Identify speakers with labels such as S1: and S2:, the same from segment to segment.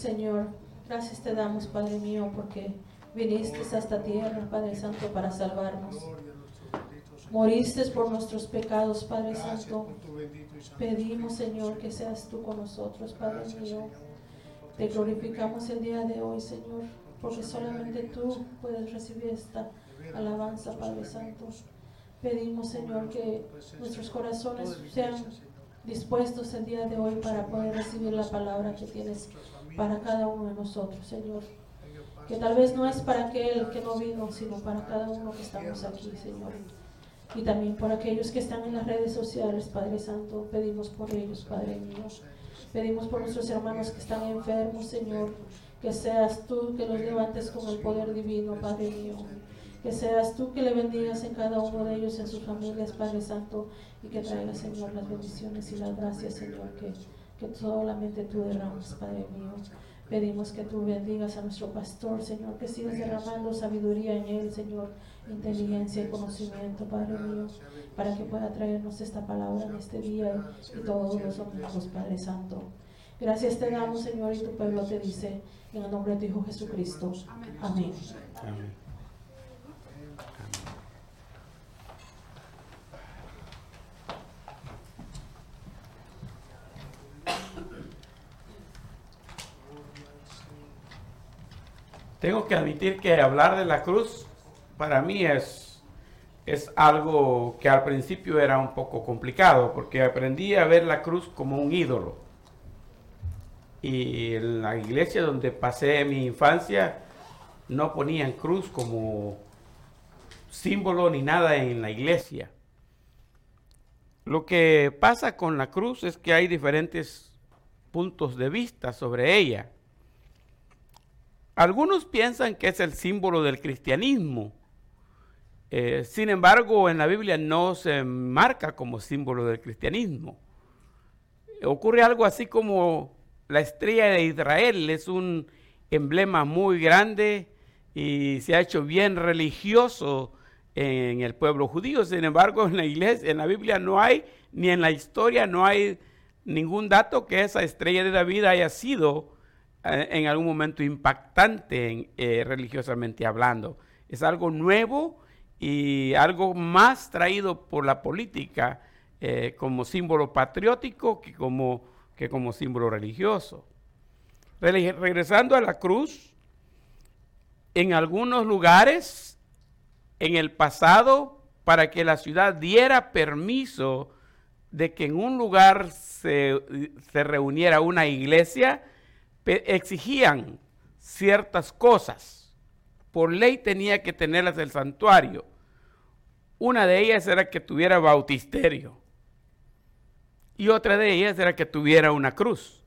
S1: Señor, gracias te damos, Padre mío, porque viniste a esta tierra, Padre Santo, para salvarnos. Moriste por nuestros pecados, Padre Santo. Pedimos, Señor, que seas tú con nosotros, Padre mío. Te glorificamos el día de hoy, Señor, porque solamente tú puedes recibir esta alabanza, Padre Santo. Pedimos, Señor, que nuestros corazones sean dispuestos el día de hoy para poder recibir la palabra que tienes para cada uno de nosotros, Señor. Que tal vez no es para aquel que no vino, sino para cada uno que estamos aquí, Señor. Y también por aquellos que están en las redes sociales, Padre Santo, pedimos por ellos, Padre mío. Pedimos por nuestros hermanos que están enfermos, Señor, que seas tú que los levantes con el poder divino, Padre mío. Que seas tú que le bendigas en cada uno de ellos, en sus familias, Padre Santo, y que traiga, Señor, las bendiciones y las gracias, Señor, que, que solamente tú derramas, Padre mío. Pedimos que tú bendigas a nuestro pastor, Señor, que sigas derramando sabiduría en él, Señor, inteligencia y conocimiento, Padre mío, para que pueda traernos esta palabra en este día y todos los domingos, Padre Santo. Gracias te damos, Señor, y tu pueblo te dice, en el nombre de tu Hijo Jesucristo. Amén. Amén.
S2: Tengo que admitir que hablar de la cruz para mí es, es algo que al principio era un poco complicado porque aprendí a ver la cruz como un ídolo. Y en la iglesia donde pasé mi infancia no ponían cruz como símbolo ni nada en la iglesia. Lo que pasa con la cruz es que hay diferentes puntos de vista sobre ella. Algunos piensan que es el símbolo del cristianismo. Eh, sin embargo, en la Biblia no se marca como símbolo del cristianismo. Ocurre algo así como la estrella de Israel es un emblema muy grande y se ha hecho bien religioso en el pueblo judío. Sin embargo, en la iglesia, en la Biblia no hay, ni en la historia no hay ningún dato que esa estrella de David haya sido en algún momento impactante eh, religiosamente hablando. Es algo nuevo y algo más traído por la política eh, como símbolo patriótico que como, que como símbolo religioso. regresando a la cruz, en algunos lugares en el pasado, para que la ciudad diera permiso de que en un lugar se, se reuniera una iglesia, exigían ciertas cosas. Por ley tenía que tenerlas el santuario. Una de ellas era que tuviera bautisterio. Y otra de ellas era que tuviera una cruz.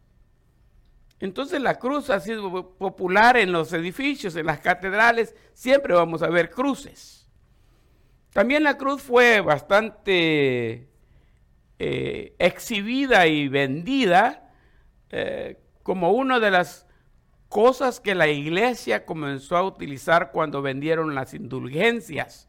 S2: Entonces la cruz ha sido popular en los edificios, en las catedrales, siempre vamos a ver cruces. También la cruz fue bastante eh, exhibida y vendida eh, como una de las cosas que la iglesia comenzó a utilizar cuando vendieron las indulgencias.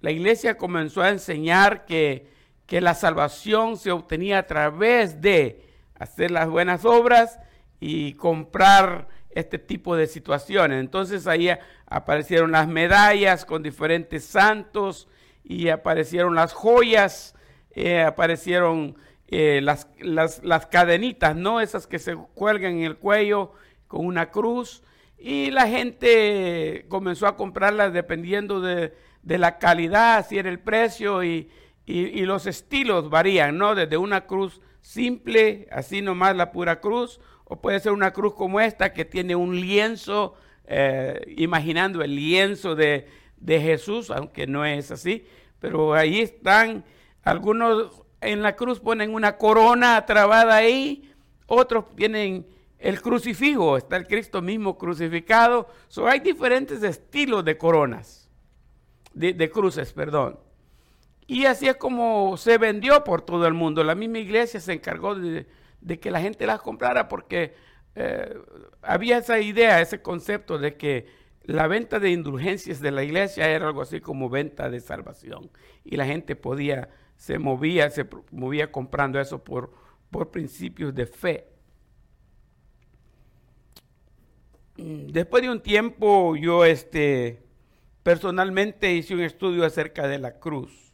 S2: La iglesia comenzó a enseñar que, que la salvación se obtenía a través de hacer las buenas obras y comprar este tipo de situaciones. Entonces ahí aparecieron las medallas con diferentes santos y aparecieron las joyas, eh, aparecieron eh, las, las, cadenitas, ¿no? Esas que se cuelgan en el cuello con una cruz. Y la gente comenzó a comprarlas dependiendo de, la calidad, si era el precio y, los estilos varían, ¿no? Desde una cruz simple, así nomás la pura cruz, o puede ser una cruz como esta que tiene un lienzo, eh, imaginando el lienzo de, de Jesús, aunque no es así, pero ahí están algunos en la cruz ponen una corona trabada ahí, otros tienen el crucifijo, está el Cristo mismo crucificado. So, hay diferentes estilos de coronas, de, cruces, perdón. Y así es como se vendió por todo el mundo. La misma iglesia se encargó de, que la gente las comprara porque eh, había esa idea, ese concepto de que la venta de indulgencias de la iglesia era algo así como venta de salvación. Y la gente podía se movía, se movía comprando eso por, por principios de fe. mm, después de un tiempo yo este, personalmente hice un estudio acerca de la cruz.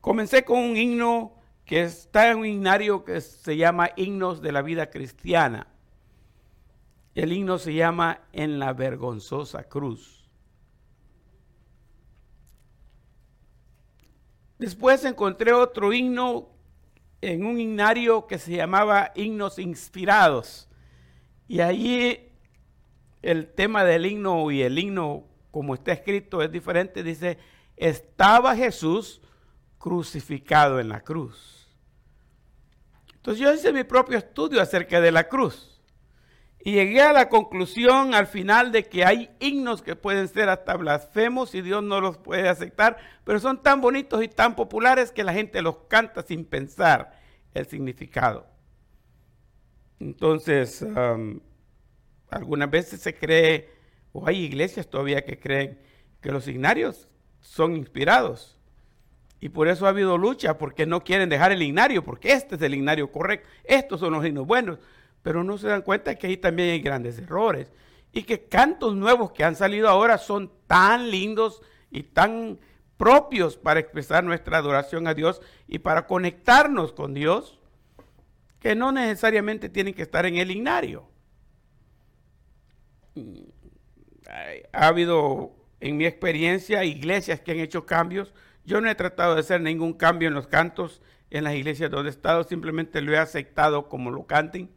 S2: Comencé con un himno que está en un himnario que se llama Himnos de la Vida Cristiana. El himno se llama En la Vergonzosa Cruz. Después encontré otro himno en un himnario que se llamaba Himnos Inspirados. Y allí el tema del himno y el himno como está escrito es diferente. Dice, estaba Jesús crucificado en la cruz. Entonces yo hice mi propio estudio acerca de la cruz. Y llegué a la conclusión al final de que hay himnos que pueden ser hasta blasfemos y Dios no los puede aceptar, pero son tan bonitos y tan populares que la gente los canta sin pensar el significado. Entonces, algunas veces se cree, o hay iglesias todavía que creen que los signarios son inspirados. Y por eso ha habido lucha, porque no quieren dejar el ignario, porque este es el ignario correcto, estos son los himnos buenos pero no se dan cuenta que ahí también hay grandes errores y que cantos nuevos que han salido ahora son tan lindos y tan propios para expresar nuestra adoración a Dios y para conectarnos con Dios, que no necesariamente tienen que estar en el ignario. Ha habido en mi experiencia iglesias que han hecho cambios. Yo no he tratado de hacer ningún cambio en los cantos en las iglesias donde he estado, simplemente lo he aceptado como lo canten.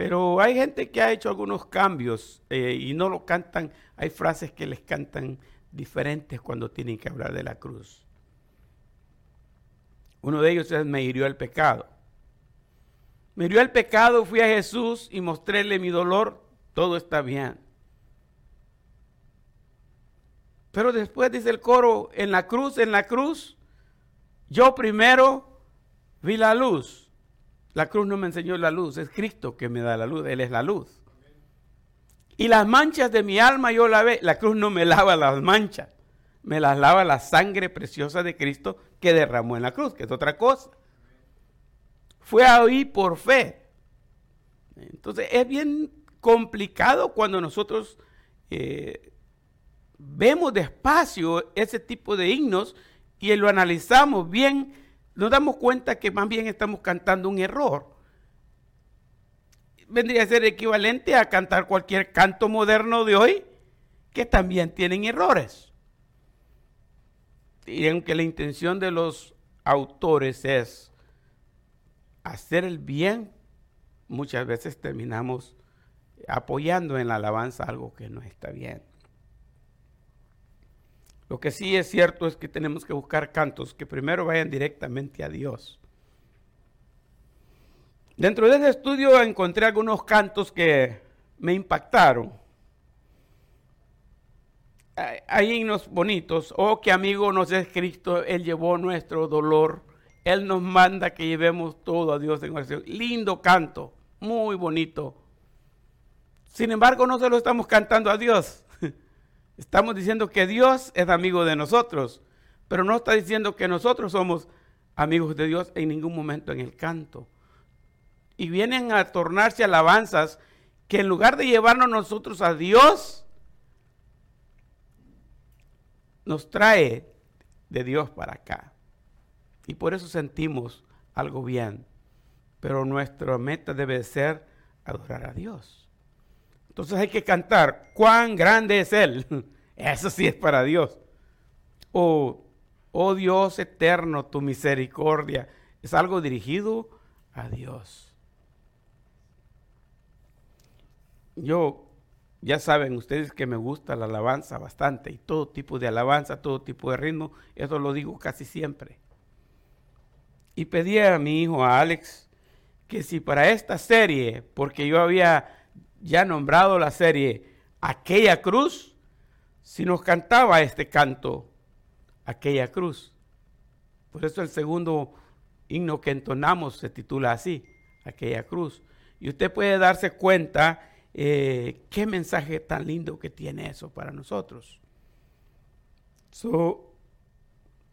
S2: Pero hay gente que ha hecho algunos cambios eh, y no lo cantan. Hay frases que les cantan diferentes cuando tienen que hablar de la cruz. Uno de ellos es me hirió el pecado. Me hirió el pecado, fui a Jesús y mostréle mi dolor, todo está bien. Pero después dice el coro, en la cruz, en la cruz, yo primero vi la luz. La cruz no me enseñó la luz, es Cristo que me da la luz, Él es la luz. Y las manchas de mi alma yo la ve, la cruz no me lava las manchas, me las lava la sangre preciosa de Cristo que derramó en la cruz, que es otra cosa. Fue ahí por fe. Entonces es bien complicado cuando nosotros eh, vemos despacio ese tipo de himnos y lo analizamos bien nos damos cuenta que más bien estamos cantando un error. Vendría a ser equivalente a cantar cualquier canto moderno de hoy, que también tienen errores. Y aunque la intención de los autores es hacer el bien, muchas veces terminamos apoyando en la alabanza algo que no está bien. Lo que sí es cierto es que tenemos que buscar cantos que primero vayan directamente a Dios. Dentro de ese estudio encontré algunos cantos que me impactaron. Hay himnos bonitos. Oh, qué amigo nos es Cristo. Él llevó nuestro dolor. Él nos manda que llevemos todo a Dios en oración. Lindo canto. Muy bonito. Sin embargo, no se lo estamos cantando a Dios. Estamos diciendo que Dios es amigo de nosotros, pero no está diciendo que nosotros somos amigos de Dios en ningún momento en el canto. Y vienen a tornarse alabanzas que en lugar de llevarnos nosotros a Dios, nos trae de Dios para acá. Y por eso sentimos algo bien. Pero nuestra meta debe ser adorar a Dios. Entonces hay que cantar, cuán grande es Él. Eso sí es para Dios. Oh, oh Dios eterno, tu misericordia. Es algo dirigido a Dios. Yo, ya saben ustedes que me gusta la alabanza bastante y todo tipo de alabanza, todo tipo de ritmo. Eso lo digo casi siempre. Y pedí a mi hijo, a Alex, que si para esta serie, porque yo había ya nombrado la serie Aquella Cruz, si nos cantaba este canto, Aquella Cruz. Por eso el segundo himno que entonamos se titula así, Aquella Cruz. Y usted puede darse cuenta eh, qué mensaje tan lindo que tiene eso para nosotros.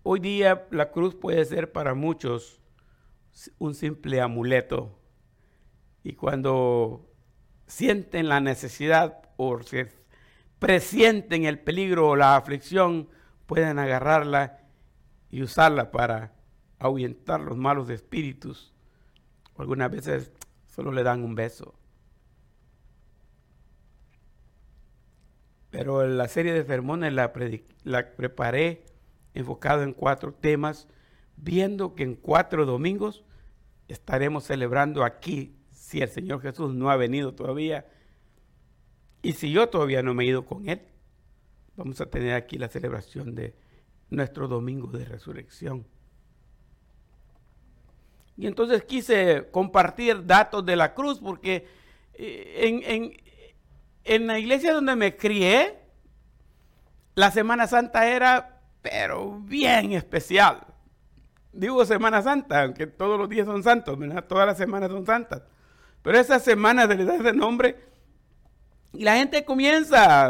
S2: hoy día la cruz puede ser para muchos un simple amuleto. Y cuando sienten la necesidad o se presienten el peligro o la aflicción, pueden agarrarla y usarla para ahuyentar los malos espíritus. Algunas veces solo le dan un beso. Pero la serie de sermones la, la preparé enfocado en cuatro temas, viendo que en cuatro domingos estaremos celebrando aquí, si el Señor Jesús no ha venido todavía, y si yo todavía no me he ido con Él, vamos a tener aquí la celebración de nuestro domingo de resurrección. Y entonces quise compartir datos de la cruz porque eh, en, en la iglesia donde me crié, la Semana Santa era, pero bien especial. Digo Semana Santa, aunque todos los días son santos, todas las semanas son santas. Pero esa semana se le da ese nombre y la gente comienza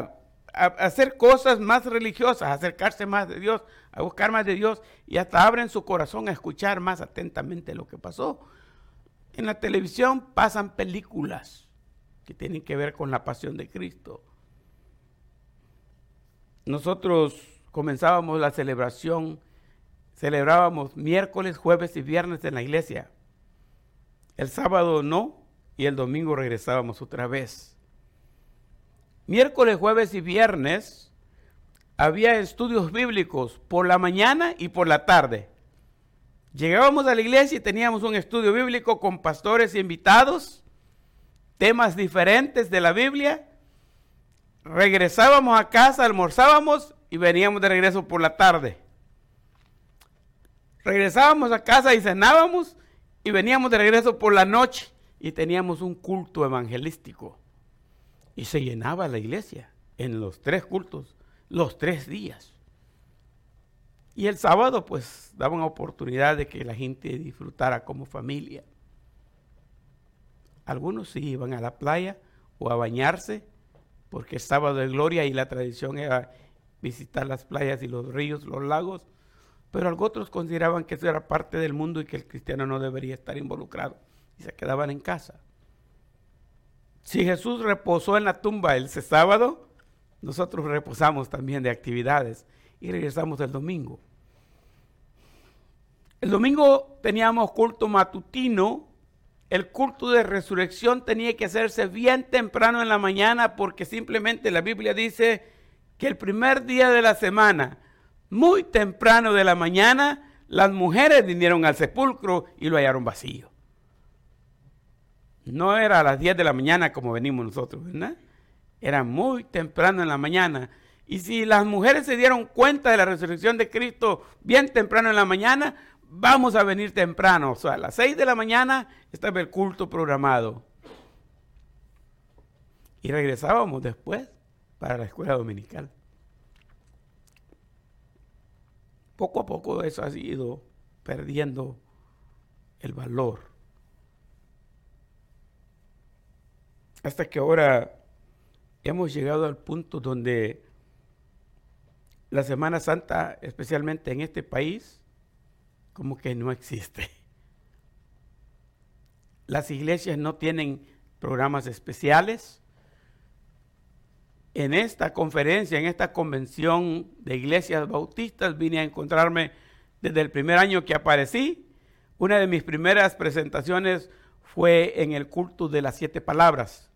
S2: a, hacer cosas más religiosas, a acercarse más de Dios, a buscar más de Dios y hasta abren su corazón a escuchar más atentamente lo que pasó. En la televisión pasan películas que tienen que ver con la pasión de Cristo. Nosotros comenzábamos la celebración, celebrábamos miércoles, jueves y viernes en la iglesia. El sábado no y el domingo regresábamos otra vez. Miércoles, jueves y viernes había estudios bíblicos por la mañana y por la tarde. Llegábamos a la iglesia y teníamos un estudio bíblico con pastores invitados, temas diferentes de la Biblia. Regresábamos a casa, almorzábamos y veníamos de regreso por la tarde. Regresábamos a casa y cenábamos y veníamos de regreso por la noche y teníamos un culto evangelístico. Y se llenaba la iglesia en los tres cultos, los tres días. Y el sábado pues daban oportunidad de que la gente disfrutara como familia. Algunos sí iban a la playa o a bañarse, porque es sábado de gloria y la tradición era visitar las playas y los ríos, los lagos, pero otros consideraban que eso era parte del mundo y que el cristiano no debería estar involucrado y se quedaban en casa. Si Jesús reposó en la tumba el sábado, nosotros reposamos también de actividades y regresamos el domingo. El domingo teníamos culto matutino. El culto de resurrección tenía que hacerse bien temprano en la mañana porque simplemente la Biblia dice que el primer día de la semana, muy temprano de la mañana, las mujeres vinieron al sepulcro y lo hallaron vacío. No era a las 10 de la mañana como venimos nosotros, ¿verdad? Era muy temprano en la mañana. Y si las mujeres se dieron cuenta de la resurrección de Cristo bien temprano en la mañana, vamos a venir temprano. O sea, a las 6 de la mañana estaba el culto programado. Y regresábamos después para la escuela dominical. Poco a poco eso ha ido perdiendo el valor. Hasta que ahora hemos llegado al punto donde la Semana Santa, especialmente en este país, como que no existe. Las iglesias no tienen programas especiales. En esta conferencia, en esta convención de iglesias bautistas, vine a encontrarme desde el primer año que aparecí. Una de mis primeras presentaciones fue en el culto de las siete palabras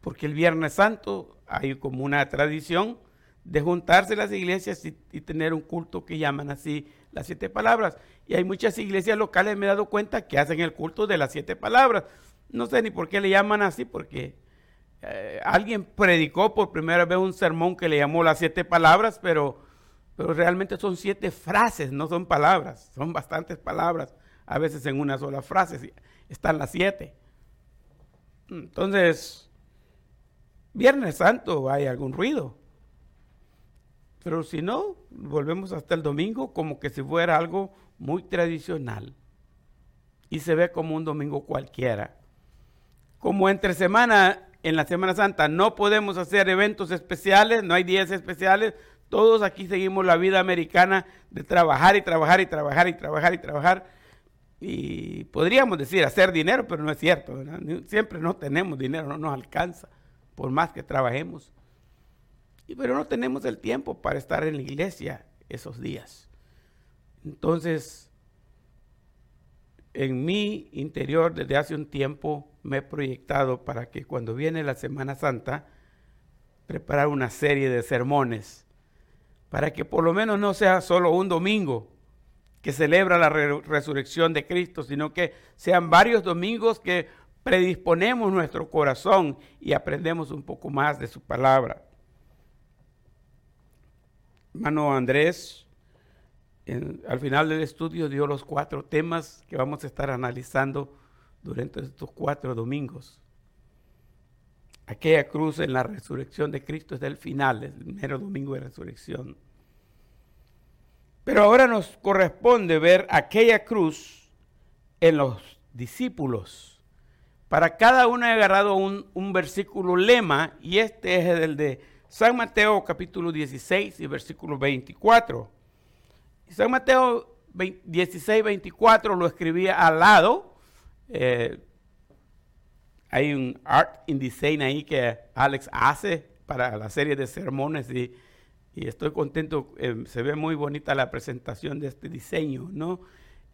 S2: porque el Viernes Santo hay como una tradición de juntarse las iglesias y, tener un culto que llaman así las siete palabras. Y hay muchas iglesias locales, me he dado cuenta, que hacen el culto de las siete palabras. No sé ni por qué le llaman así, porque eh, alguien predicó por primera vez un sermón que le llamó las siete palabras, pero, pero realmente son siete frases, no son palabras, son bastantes palabras, a veces en una sola frase están las siete. Entonces, Viernes Santo hay algún ruido. Pero si no, volvemos hasta el domingo como que si fuera algo muy tradicional. Y se ve como un domingo cualquiera. Como entre semana, en la Semana Santa, no podemos hacer eventos especiales, no hay días especiales. Todos aquí seguimos la vida americana de trabajar y trabajar y trabajar y trabajar y trabajar. y podríamos decir hacer dinero, pero no es cierto. Siempre no tenemos dinero, no nos alcanza, por más que trabajemos. Y, pero no tenemos el tiempo para estar en la iglesia esos días. Entonces, en mi interior desde hace un tiempo me he proyectado para que cuando viene la Semana Santa, preparar una serie de sermones, para que por lo menos no sea solo un domingo, que celebra la resurrección de Cristo, sino que sean varios domingos que predisponemos nuestro corazón y aprendemos un poco más de su palabra. Hermano Andrés, al final del estudio dio los cuatro temas que vamos a estar analizando durante estos cuatro domingos. Aquella cruz en la resurrección de Cristo es del final, el mero domingo de resurrección. Pero ahora nos corresponde ver aquella cruz en los discípulos. Para cada uno he agarrado un, versículo lema y este es el de San Mateo capítulo 16 y versículo 24. San Mateo 16, 24 lo escribía al lado. Eh, hay un art in design ahí que Alex hace para la serie de sermones y estoy contento, eh, se ve muy bonita la presentación de este diseño, ¿no?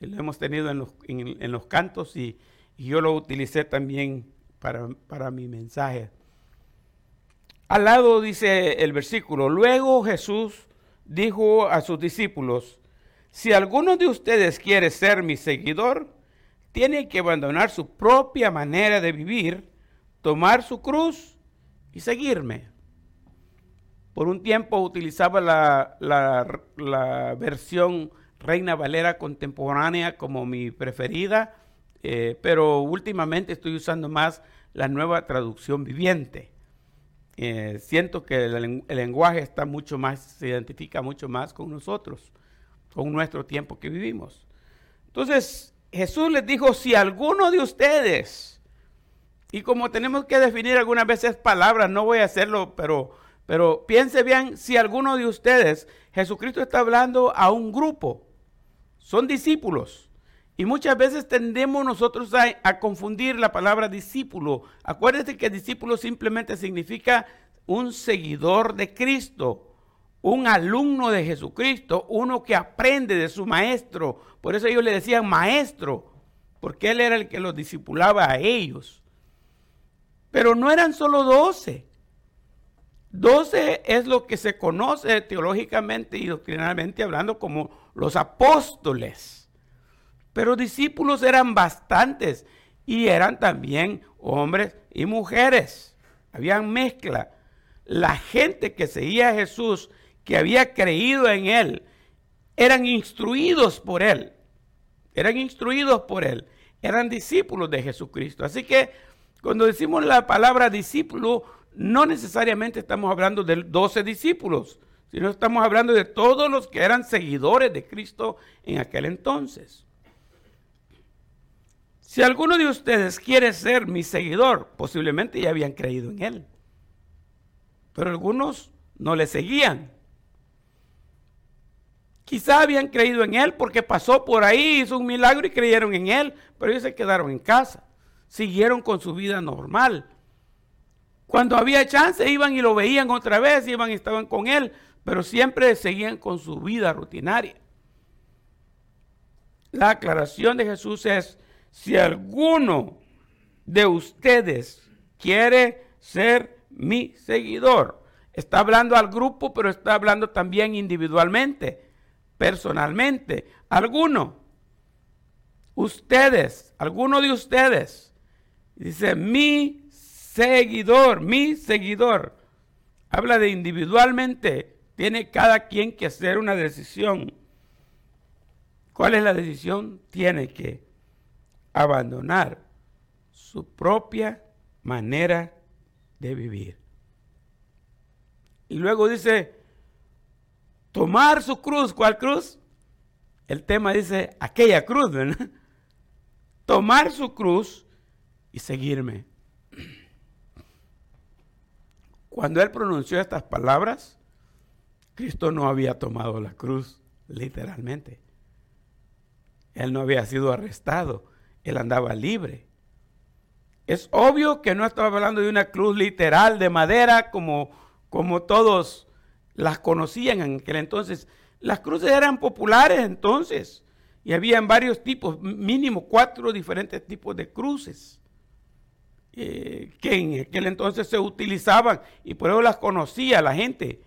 S2: Lo hemos tenido en los, en, los cantos y, yo lo utilicé también para, para mi mensaje. Al lado dice el versículo, luego Jesús dijo a sus discípulos, si alguno de ustedes quiere ser mi seguidor, tiene que abandonar su propia manera de vivir, tomar su cruz y seguirme. Por un tiempo utilizaba la, versión Reina Valera contemporánea como mi preferida, eh, pero últimamente estoy usando más la nueva traducción viviente. Eh, siento que el, lenguaje está mucho más, se identifica mucho más con nosotros, con nuestro tiempo que vivimos. Entonces, Jesús les dijo, si alguno de ustedes, y como tenemos que definir algunas veces palabras, no voy a hacerlo, pero pero piense bien, si alguno de ustedes, Jesucristo está hablando a un grupo, son discípulos. Y muchas veces tendemos nosotros a, confundir la palabra discípulo. Acuérdate que discípulo simplemente significa un seguidor de Cristo, un alumno de Jesucristo, uno que aprende de su maestro. Por eso ellos le decían maestro, porque él era el que los discipulaba a ellos. Pero no eran solo doce. Doce es lo que se conoce teológicamente y doctrinalmente hablando como los apóstoles. Pero discípulos eran bastantes y eran también hombres y mujeres. Habían mezcla. La gente que seguía a Jesús, que había creído en él, eran instruidos por él. Eran instruidos por él. Eran discípulos de Jesucristo. Así que cuando decimos la palabra discípulo, no necesariamente estamos hablando de 12 discípulos, sino estamos hablando de todos los que eran seguidores de Cristo en aquel entonces. Si alguno de ustedes quiere ser mi seguidor, posiblemente ya habían creído en Él. Pero algunos no le seguían. Quizá habían creído en Él porque pasó por ahí, hizo un milagro y creyeron en Él, pero ellos se quedaron en casa. Siguieron con su vida normal cuando había chance iban y lo veían otra vez, iban y estaban con él, pero siempre seguían con su vida rutinaria. La aclaración de Jesús es, si alguno de ustedes quiere ser mi seguidor, está hablando al grupo, pero está hablando también individualmente, personalmente. Alguno, ustedes, alguno de ustedes, dice, mi seguidor, mi seguidor. Habla de individualmente. Tiene cada quien que hacer una decisión. ¿Cuál es la decisión? Tiene que abandonar su propia manera de vivir. Y luego dice, tomar su cruz. ¿Cuál cruz? El tema dice, aquella cruz, ¿verdad? Tomar su cruz y seguirme. Cuando él pronunció estas palabras, Cristo no había tomado la cruz literalmente. Él no había sido arrestado, él andaba libre. Es obvio que no estaba hablando de una cruz literal de madera como, como todos las conocían en aquel entonces. Las cruces eran populares entonces y habían varios tipos, mínimo cuatro diferentes tipos de cruces. Eh, que en aquel entonces se utilizaban y por eso las conocía la gente.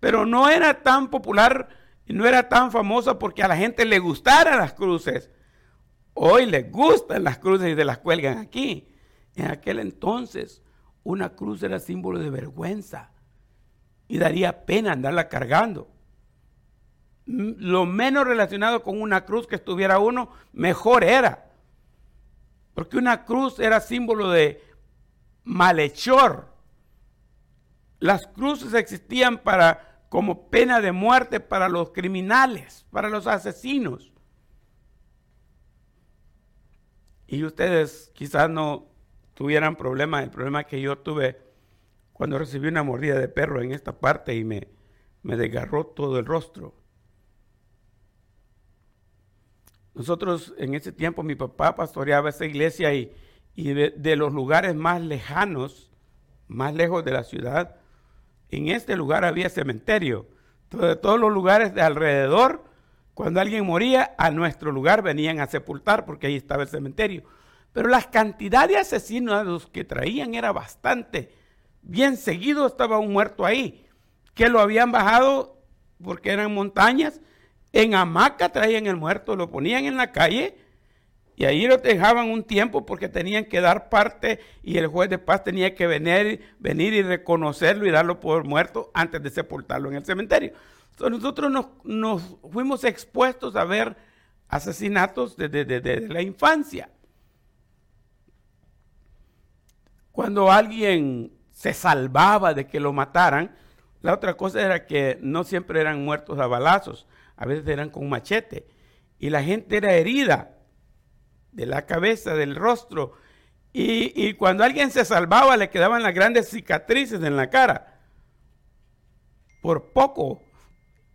S2: Pero no era tan popular no era tan famosa porque a la gente le gustaran las cruces. Hoy les gustan las cruces y se las cuelgan aquí. En aquel entonces una cruz era símbolo de vergüenza y daría pena andarla cargando. Lo menos relacionado con una cruz que estuviera uno, mejor era. Porque una cruz era símbolo de malhechor. Las cruces existían para como pena de muerte para los criminales, para los asesinos. Y ustedes quizás no tuvieran problemas, el problema que yo tuve cuando recibí una mordida de perro en esta parte y me, me desgarró todo el rostro. Nosotros en ese tiempo mi papá pastoreaba esa iglesia y, y de, los lugares más lejanos, más lejos de la ciudad, en este lugar había cementerio. de todos los lugares de alrededor, cuando alguien moría, a nuestro lugar venían a sepultar porque ahí estaba el cementerio. Pero la cantidad de asesinos que traían era bastante. Bien seguido estaba un muerto ahí, que lo habían bajado porque eran montañas. En hamaca traían el muerto, lo ponían en la calle y ahí lo dejaban un tiempo porque tenían que dar parte y el juez de paz tenía que venir, venir y reconocerlo y darlo por muerto antes de sepultarlo en el cementerio. Entonces nosotros nos, fuimos expuestos a ver asesinatos desde, la infancia. Cuando alguien se salvaba de que lo mataran, la otra cosa era que no siempre eran muertos a balazos, a veces eran con machete. Y la gente era herida de la cabeza, del rostro. Y, cuando alguien se salvaba le quedaban las grandes cicatrices en la cara. Por poco.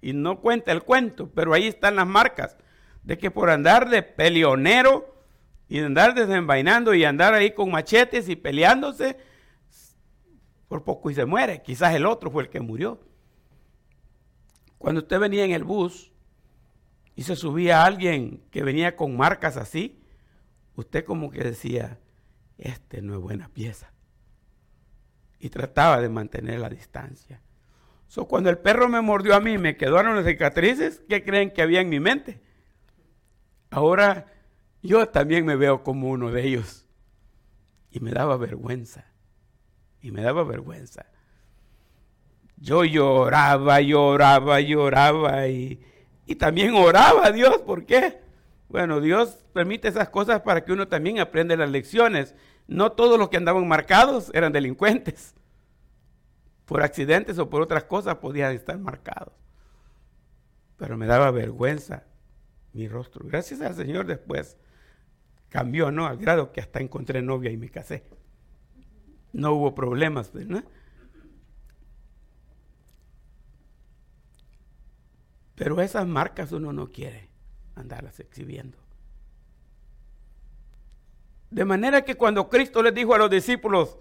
S2: Y no cuenta el cuento, pero ahí están las marcas de que por andar de peleonero y andar desenvainando y andar ahí con machetes y peleándose, por poco y se muere. Quizás el otro fue el que murió. Cuando usted venía en el bus y se subía alguien que venía con marcas así, usted como que decía, este no es buena pieza. Y trataba de mantener la distancia. So, cuando el perro me mordió a mí, me quedaron las cicatrices, ¿qué creen que había en mi mente? Ahora yo también me veo como uno de ellos. Y me daba vergüenza. Y me daba vergüenza. Yo lloraba, lloraba, lloraba y, y también oraba a Dios. ¿Por qué? Bueno, Dios permite esas cosas para que uno también aprenda las lecciones. No todos los que andaban marcados eran delincuentes. Por accidentes o por otras cosas podían estar marcados. Pero me daba vergüenza mi rostro. Gracias al Señor después cambió, ¿no? Al grado que hasta encontré novia y me casé. No hubo problemas, ¿verdad? Pero esas marcas uno no quiere andarlas exhibiendo. De manera que cuando Cristo les dijo a los discípulos,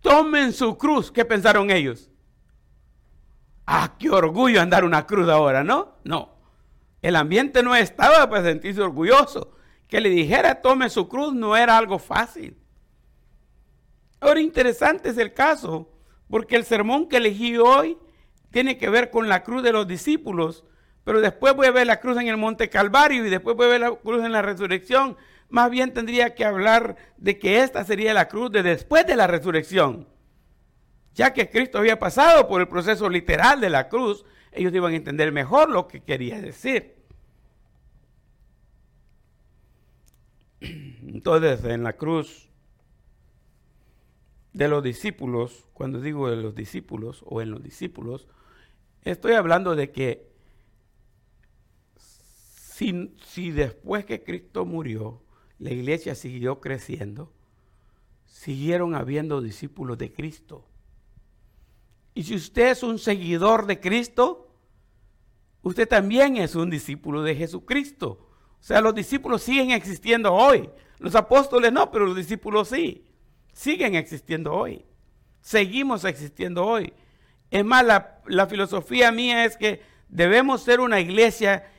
S2: tomen su cruz, ¿qué pensaron ellos? Ah, qué orgullo andar una cruz ahora, ¿no? No. El ambiente no estaba para sentirse orgulloso. Que le dijera tome su cruz no era algo fácil. Ahora interesante es el caso, porque el sermón que elegí hoy tiene que ver con la cruz de los discípulos, pero después voy a ver la cruz en el Monte Calvario y después voy a ver la cruz en la resurrección. Más bien tendría que hablar de que esta sería la cruz de después de la resurrección. Ya que Cristo había pasado por el proceso literal de la cruz, ellos iban a entender mejor lo que quería decir. Entonces, en la cruz de los discípulos, cuando digo de los discípulos o en los discípulos, estoy hablando de que si, después que Cristo murió, la iglesia siguió creciendo, siguieron habiendo discípulos de Cristo. Y si usted es un seguidor de Cristo, usted también es un discípulo de Jesucristo. O sea, los discípulos siguen existiendo hoy. Los apóstoles no, pero los discípulos sí. Siguen existiendo hoy. Seguimos existiendo hoy. Es más, la, filosofía mía es que debemos ser una iglesia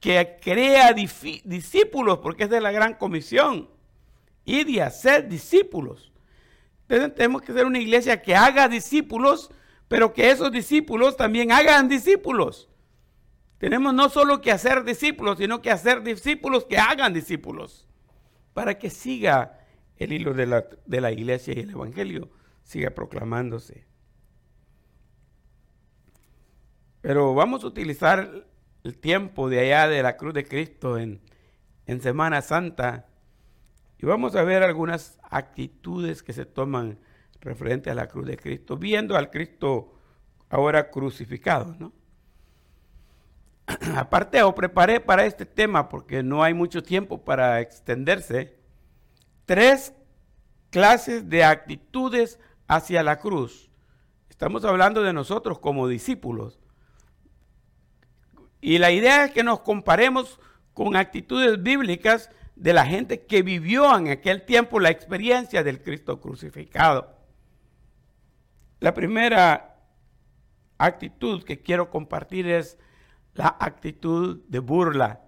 S2: que crea discípulos, porque es de la gran comisión. Y de hacer discípulos. Entonces tenemos que ser una iglesia que haga discípulos, pero que esos discípulos también hagan discípulos. Tenemos no solo que hacer discípulos, sino que hacer discípulos que hagan discípulos, para que siga el hilo de la, de la iglesia y el evangelio siga proclamándose. Pero vamos a utilizar el tiempo de allá de la cruz de Cristo en, en Semana Santa y vamos a ver algunas actitudes que se toman referente a la cruz de Cristo, viendo al Cristo ahora crucificado, ¿no? Aparte, o preparé para este tema, porque no hay mucho tiempo para extenderse, tres clases de actitudes hacia la cruz. Estamos hablando de nosotros como discípulos. Y la idea es que nos comparemos con actitudes bíblicas de la gente que vivió en aquel tiempo la experiencia del Cristo crucificado. La primera actitud que quiero compartir es la actitud de burla.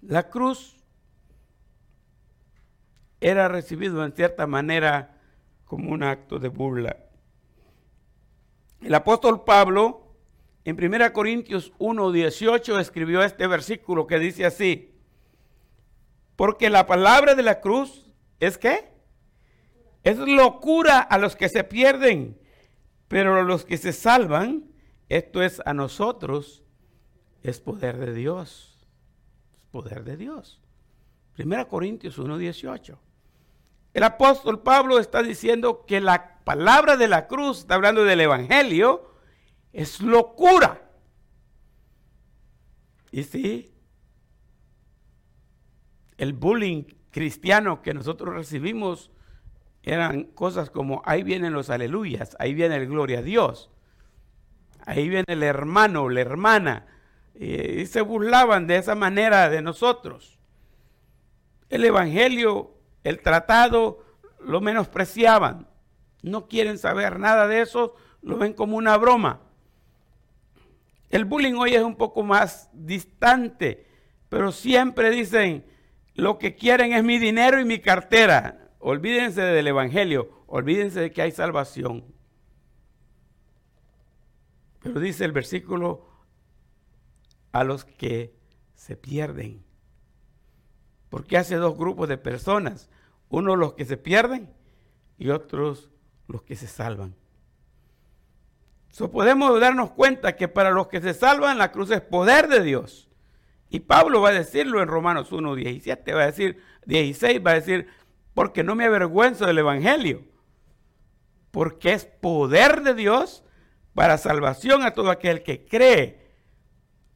S2: La cruz era recibido en cierta manera como un acto de burla. El apóstol Pablo en 1 Corintios 1:18 escribió este versículo que dice así, porque la palabra de la cruz es qué? Es locura a los que se pierden, pero a los que se salvan, esto es a nosotros, es poder de Dios. Es poder de Dios. 1 Corintios 1:18. El apóstol Pablo está diciendo que la palabra de la cruz, está hablando del Evangelio, es locura. Y sí, el bullying cristiano que nosotros recibimos eran cosas como ahí vienen los aleluyas, ahí viene el gloria a Dios, ahí viene el hermano, la hermana, y se burlaban de esa manera de nosotros. El Evangelio, el tratado, lo menospreciaban. No quieren saber nada de eso, lo ven como una broma. El bullying hoy es un poco más distante, pero siempre dicen, lo que quieren es mi dinero y mi cartera. Olvídense del Evangelio, olvídense de que hay salvación. Pero dice el versículo, a los que se pierden. Porque hace dos grupos de personas, uno los que se pierden y otros los que se salvan. So podemos darnos cuenta que para los que se salvan la cruz es poder de Dios. Y Pablo va a decirlo en Romanos 1, 17, va a decir, 16, va a decir, porque no me avergüenzo del Evangelio, porque es poder de Dios para salvación a todo aquel que cree,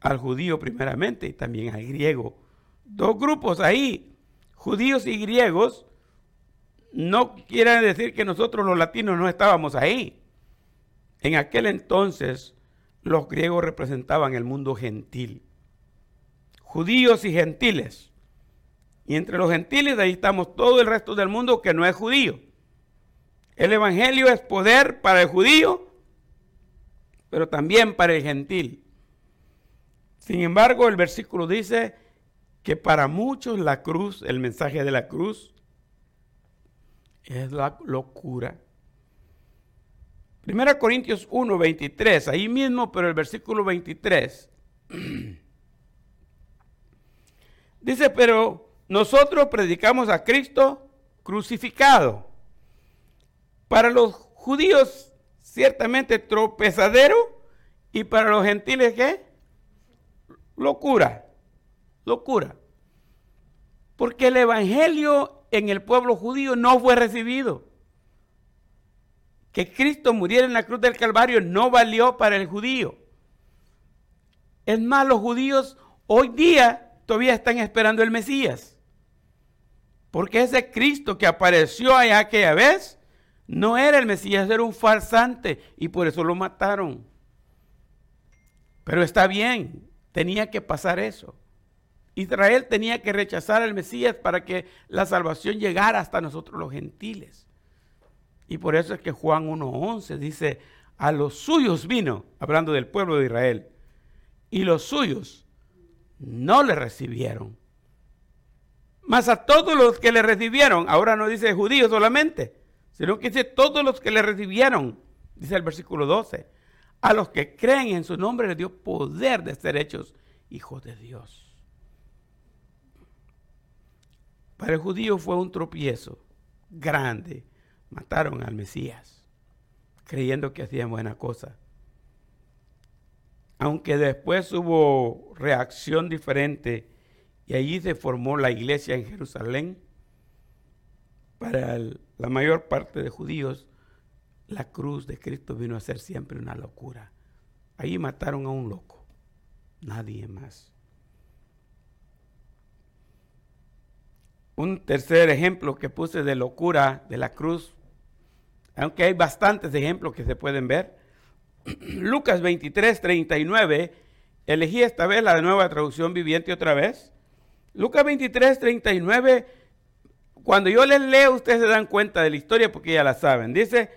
S2: al judío primeramente y también al griego. Dos grupos ahí, judíos y griegos, no quieren decir que nosotros los latinos no estábamos ahí. En aquel entonces los griegos representaban el mundo gentil, judíos y gentiles. Y entre los gentiles ahí estamos todo el resto del mundo que no es judío. El Evangelio es poder para el judío, pero también para el gentil. Sin embargo, el versículo dice que para muchos la cruz, el mensaje de la cruz, es la locura 1 Corintios 1, 23, ahí mismo, pero el versículo 23. Dice, pero nosotros predicamos a Cristo crucificado. Para los judíos, ciertamente tropezadero, y para los gentiles, ¿qué? Locura, locura. Porque el Evangelio en el pueblo judío no fue recibido que Cristo muriera en la cruz del Calvario no valió para el judío. Es más, los judíos hoy día todavía están esperando el Mesías. Porque ese Cristo que apareció allá aquella vez no era el Mesías, era un farsante y por eso lo mataron. Pero está bien, tenía que pasar eso. Israel tenía que rechazar al Mesías para que la salvación llegara hasta nosotros los gentiles. Y por eso es que Juan 1.11 dice, a los suyos vino, hablando del pueblo de Israel, y los suyos no le recibieron. Mas a todos los que le recibieron, ahora no dice judíos solamente, sino que dice todos los que le recibieron, dice el versículo 12, a los que creen en su nombre le dio poder de ser hechos hijos de Dios. Para el judío fue un tropiezo grande. Mataron al Mesías, creyendo que hacían buena cosa. Aunque después hubo reacción diferente y allí se formó la iglesia en Jerusalén, para la mayor parte de judíos, la cruz de Cristo vino a ser siempre una locura. Ahí mataron a un loco, nadie más. Un tercer ejemplo que puse de locura de la cruz, aunque hay bastantes ejemplos que se pueden ver. Lucas 23, 39, elegí esta vez la nueva traducción viviente otra vez. Lucas 23, 39, cuando yo les leo ustedes se dan cuenta de la historia porque ya la saben. Dice,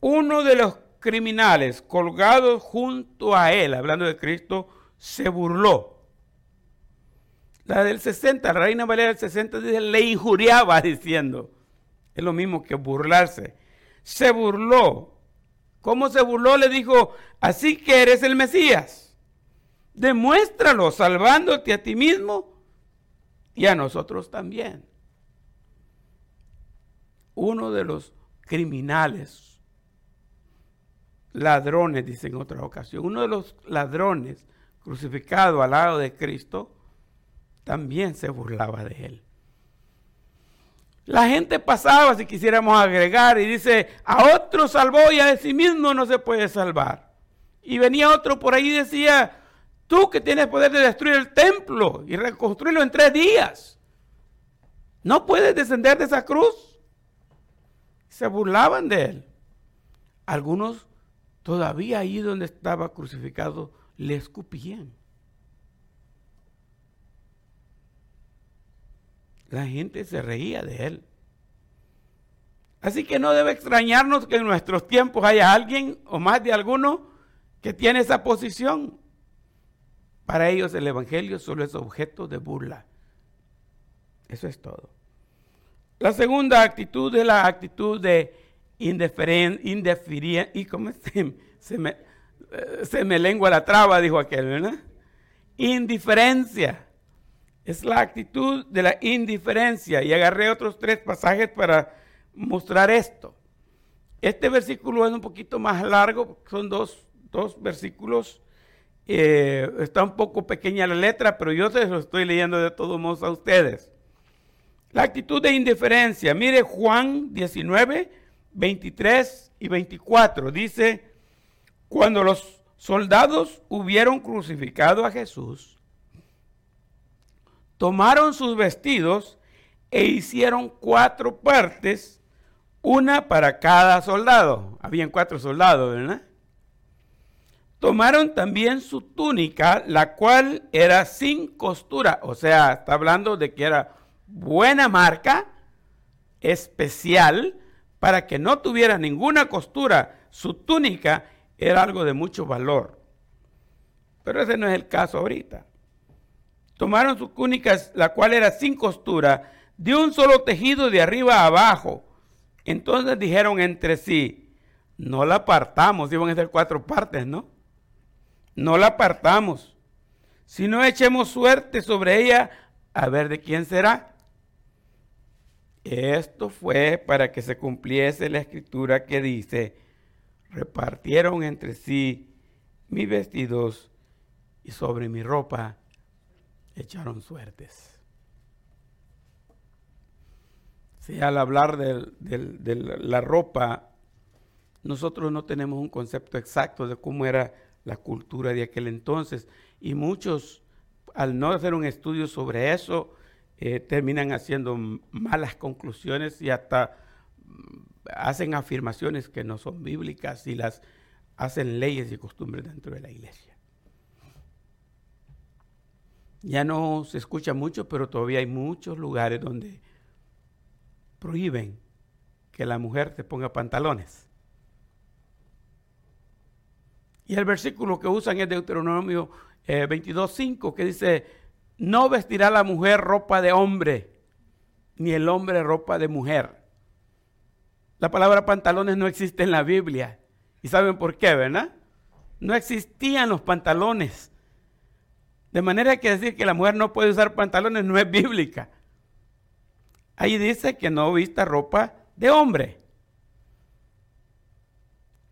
S2: uno de los criminales colgados junto a él, hablando de Cristo, se burló. La del 60, la Reina Valera del 60 dice, le injuriaba diciendo, es lo mismo que burlarse. Se burló. ¿Cómo se burló? Le dijo, así que eres el Mesías. Demuéstralo salvándote a ti mismo y a nosotros también. Uno de los criminales ladrones, dice en otra ocasión. Uno de los ladrones crucificado al lado de Cristo también se burlaba de él. La gente pasaba, si quisiéramos agregar, y dice, a otro salvó y a sí mismo no se puede salvar. Y venía otro por ahí y decía, tú que tienes poder de destruir el templo y reconstruirlo en tres días, ¿no puedes descender de esa cruz? Se burlaban de él. Algunos todavía ahí donde estaba crucificado le escupían. La gente se reía de él. Así que no debe extrañarnos que en nuestros tiempos haya alguien o más de alguno que tiene esa posición. Para ellos el Evangelio solo es objeto de burla. Eso es todo. La segunda actitud es la actitud de indiferencia, y como se, me, eh, se me lengua la traba, dijo aquel, ¿verdad? Indiferencia. Es la actitud de la indiferencia. Y agarré otros tres pasajes para mostrar esto. Este versículo es un poquito más largo, son dos, dos versículos. Eh, está un poco pequeña la letra, pero yo se lo estoy leyendo de todos modos a ustedes. La actitud de indiferencia. Mire Juan 19, 23 y 24 dice, cuando los soldados hubieron crucificado a Jesús, tomaron sus vestidos e hicieron cuatro partes, una para cada soldado. Habían cuatro soldados, ¿verdad? Tomaron también su túnica, la cual era sin costura, o sea, está hablando de que era buena marca, especial, para que no tuviera ninguna costura, su túnica era algo de mucho valor. Pero ese no es el caso ahorita. Tomaron sus túnicas, la cual era sin costura, de un solo tejido de arriba a abajo. Entonces dijeron entre sí, no la apartamos, iban a ser cuatro partes, ¿no? No la apartamos, no echemos suerte sobre ella a ver de quién será. Esto fue para que se cumpliese la escritura que dice, repartieron entre sí mis vestidos y sobre mi ropa echaron suertes. Si al hablar de la ropa, nosotros no tenemos un concepto exacto de cómo era la cultura de aquel entonces y muchos, al no hacer un estudio sobre eso, eh, terminan haciendo malas conclusiones y hasta mm, hacen afirmaciones que no son bíblicas y las hacen leyes y costumbres dentro de la iglesia. Ya no se escucha mucho, pero todavía hay muchos lugares donde prohíben que la mujer se ponga pantalones. Y el versículo que usan es Deuteronomio 22.5, eh, que dice, no vestirá la mujer ropa de hombre, ni el hombre ropa de mujer. La palabra pantalones no existe en la Biblia. ¿Y saben por qué, verdad? No existían los pantalones. De manera que decir que la mujer no puede usar pantalones no es bíblica. Ahí dice que no vista ropa de hombre.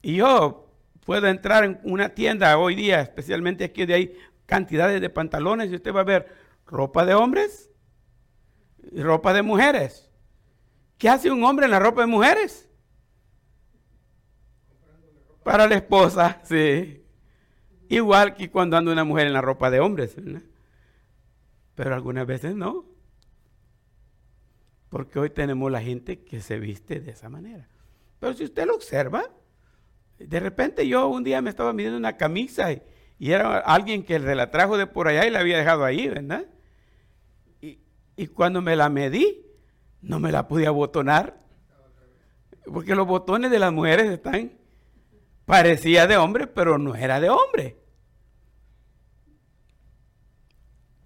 S2: Y yo puedo entrar en una tienda hoy día, especialmente aquí de ahí, cantidades de pantalones y usted va a ver ropa de hombres y ropa de mujeres. ¿Qué hace un hombre en la ropa de mujeres? Para la esposa, sí. Igual que cuando anda una mujer en la ropa de hombres. Pero algunas veces no. Porque hoy tenemos la gente que se viste de esa manera. Pero si usted lo observa, de repente yo un día me estaba midiendo una camisa y, era alguien que la trajo de por allá y la había dejado ahí, ¿verdad? Y, y cuando me la medí, no me la pude abotonar. Porque los botones de las mujeres están, parecía de hombre, pero no era de hombre.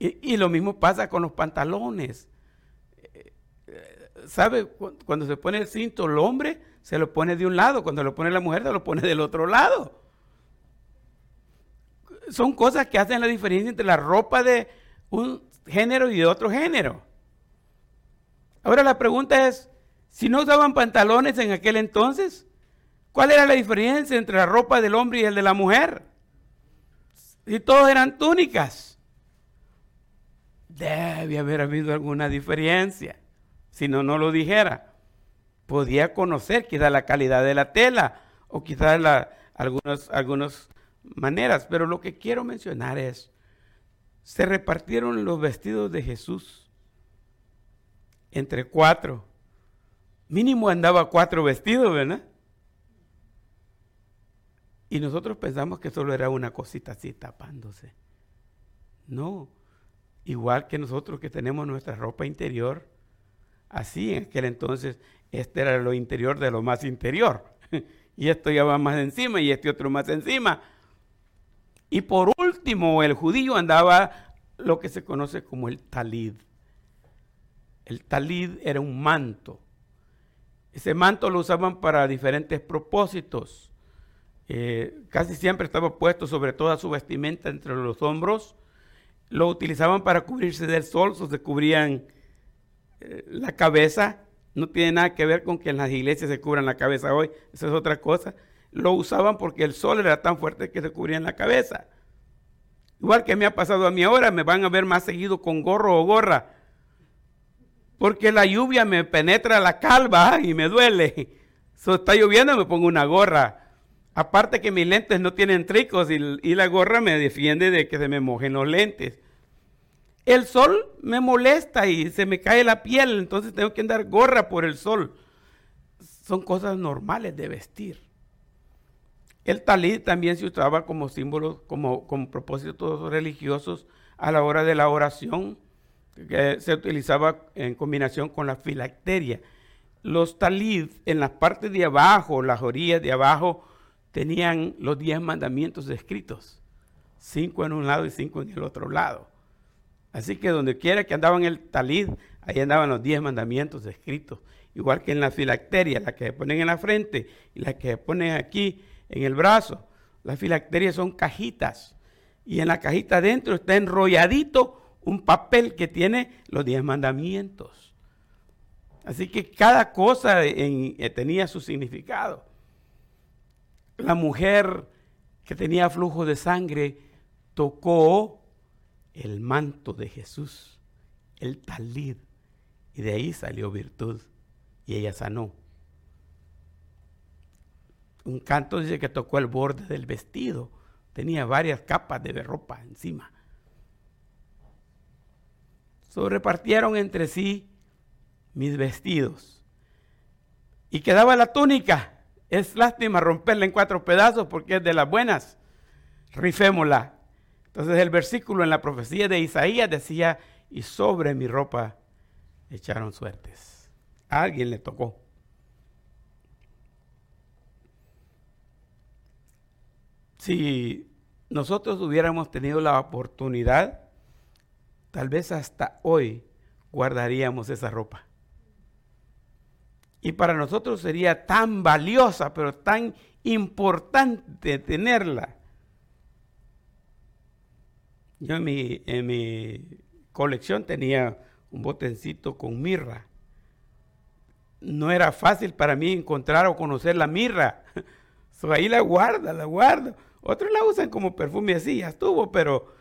S2: Y, lo mismo pasa con los pantalones. ¿sabe? Cuando se pone el cinto, el hombre se lo pone de un lado, cuando lo pone la mujer se lo pone del otro lado. Son cosas que hacen la diferencia entre la ropa de un género y de otro género. Ahora la pregunta es, si no usaban pantalones en aquel entonces, ¿cuál era la diferencia entre la ropa del hombre y el de la mujer? Si todos eran túnicas, debe haber habido alguna diferencia si no, no lo dijera. Podía conocer quizás la calidad de la tela o quizás algunas, algunas maneras, pero lo que quiero mencionar es, se repartieron los vestidos de Jesús entre cuatro. Mínimo andaba cuatro vestidos, ¿verdad? Y nosotros pensamos que solo era una cosita así tapándose. No, igual que nosotros que tenemos nuestra ropa interior, Así en aquel entonces, este era lo interior de lo más interior. Y esto ya va más encima y este otro más encima. Y por último, el judío andaba lo que se conoce como el talid. El talid era un manto. Ese manto lo usaban para diferentes propósitos. Eh, casi siempre estaba puesto sobre toda su vestimenta entre los hombros. Lo utilizaban para cubrirse del sol, se cubrían eh, la cabeza no tiene nada que ver con que en las iglesias se cubran la cabeza hoy, eso es otra cosa. Lo usaban porque el sol era tan fuerte que se cubrían la cabeza. Igual que me ha pasado a mí ahora, me van a ver más seguido con gorro o gorra. Porque la lluvia me penetra la calva y me duele. Si está lloviendo, me pongo una gorra. Aparte que mis lentes no tienen tricos y, la gorra me defiende de que se me mojen los lentes. El sol me molesta y se me cae la piel, entonces tengo que andar gorra por el sol. Son cosas normales de vestir. El talid también se usaba como símbolo, como, como propósitos religiosos a la hora de la oración, que se utilizaba en combinación con la filacteria. Los talid en las partes de abajo, las orillas de abajo, tenían los diez mandamientos escritos, cinco en un lado y cinco en el otro lado. Así que donde quiera que andaban el talid, ahí andaban los diez mandamientos escritos. Igual que en la filacteria, la que se ponen en la frente y la que se ponen aquí en el brazo. Las filacterias son cajitas. Y en la cajita adentro está enrolladito un papel que tiene los diez mandamientos. Así que cada cosa eh, tenía su significado. La mujer que tenía flujo de sangre tocó el manto de Jesús, el talid, y de ahí salió virtud y ella sanó. Un canto dice que tocó el borde del vestido, tenía varias capas de ropa encima. So, repartieron entre sí mis vestidos. Y quedaba la túnica. Es lástima romperla en cuatro pedazos porque es de las buenas. Rifémosla Entonces el versículo en la profecía de Isaías decía, y sobre mi ropa echaron suertes. Alguien le tocó. Si nosotros hubiéramos tenido la oportunidad, tal vez hasta hoy guardaríamos esa ropa. Y para nosotros sería tan valiosa, pero tan importante tenerla. Yo en mi, en mi colección tenía un botencito con mirra. No era fácil para mí encontrar o conocer la mirra. ahí la guarda, la guardo. Otros la usan como perfume así, ya estuvo, pero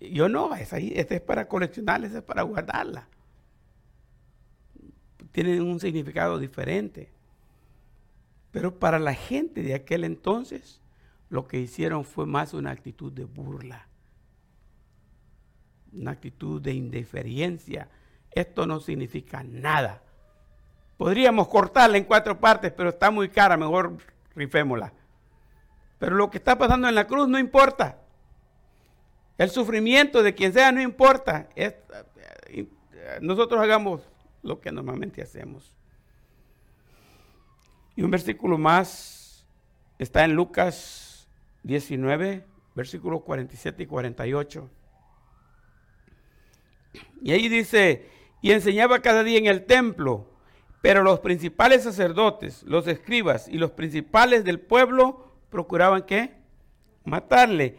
S2: yo no, esa, esta es para coleccionarla, esa es para guardarla. Tienen un significado diferente. Pero para la gente de aquel entonces, lo que hicieron fue más una actitud de burla, una actitud de indiferencia. Esto no significa nada. Podríamos cortarla en cuatro partes, pero está muy cara, mejor rifémosla. Pero lo que está pasando en la cruz no importa. El sufrimiento de quien sea no importa. nosotros hagamos lo que normalmente hacemos. Y un versículo más está en Lucas 19, versículos 47 y 48. Y ahí dice, y enseñaba cada día en el templo, pero los principales sacerdotes, los escribas y los principales del pueblo procuraban qué? Matarle.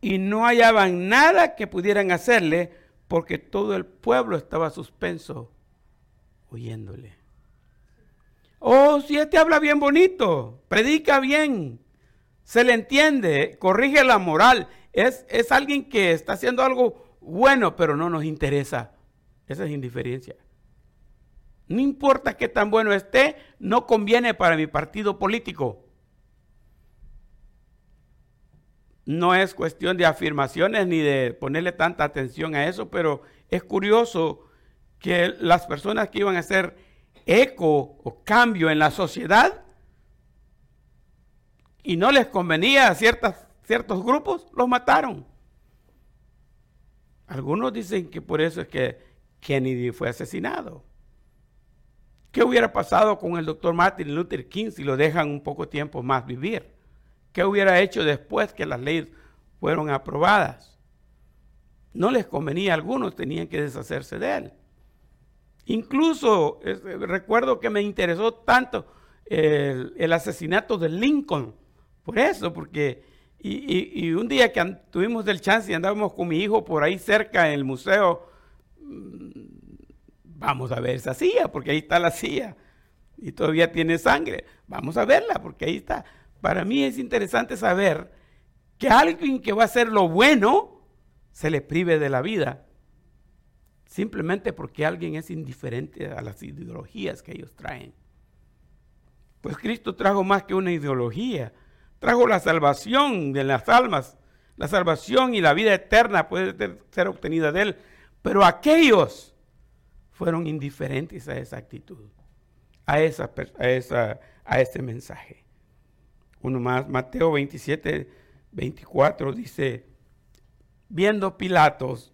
S2: Y no hallaban nada que pudieran hacerle porque todo el pueblo estaba suspenso oyéndole. Oh, si este habla bien bonito, predica bien, se le entiende, corrige la moral, es, es alguien que está haciendo algo bueno, pero no nos interesa. Esa es indiferencia. No importa qué tan bueno esté, no conviene para mi partido político. No es cuestión de afirmaciones ni de ponerle tanta atención a eso, pero es curioso que las personas que iban a hacer eco o cambio en la sociedad y no les convenía a ciertas, ciertos grupos, los mataron. Algunos dicen que por eso es que Kennedy fue asesinado. ¿Qué hubiera pasado con el doctor Martin Luther King si lo dejan un poco tiempo más vivir? ¿Qué hubiera hecho después que las leyes fueron aprobadas? No les convenía a algunos, tenían que deshacerse de él. Incluso recuerdo que me interesó tanto el, asesinato de Lincoln, por eso, porque y, un día que tuvimos el chance y andábamos con mi hijo por ahí cerca en el museo, mm, vamos a ver esa silla, porque ahí está la silla y todavía tiene sangre, vamos a verla, porque ahí está. Para mí es interesante saber que alguien que va a hacer lo bueno se le prive de la vida simplemente porque alguien es indiferente a las ideologías que ellos traen. Pues Cristo trajo más que una ideología, trajo la salvación de las almas, la salvación y la vida eterna puede ser obtenida de él, pero aquellos fueron indiferentes a esa actitud, a, esa, a, a ese mensaje. Uno más, Mateo 27, 24 dice, viendo Pilatos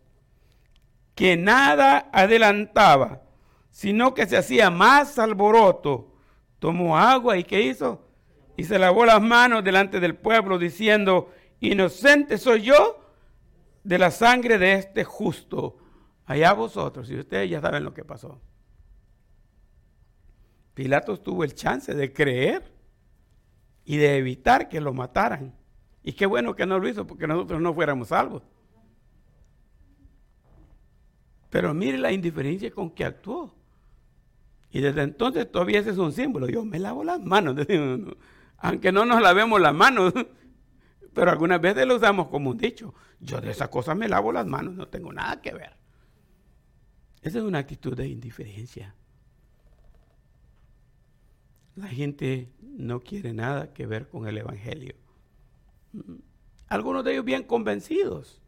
S2: que nada adelantaba, sino que se hacía más alboroto, tomó agua y ¿qué hizo? Y se lavó las manos delante del pueblo diciendo, inocente soy yo de la sangre de este justo. Allá vosotros, y ustedes ya saben lo que pasó. Pilatos tuvo el chance de creer y de evitar que lo mataran. Y qué bueno que no lo hizo porque nosotros no fuéramos salvos. Pero mire la indiferencia con que actuó. Y desde entonces todavía ese es un símbolo. Yo me lavo las manos. Aunque no nos lavemos las manos. Pero algunas veces lo usamos como un dicho. Yo de esas cosas me lavo las manos. No tengo nada que ver. Esa es una actitud de indiferencia. La gente no quiere nada que ver con el Evangelio. Algunos de ellos bien convencidos.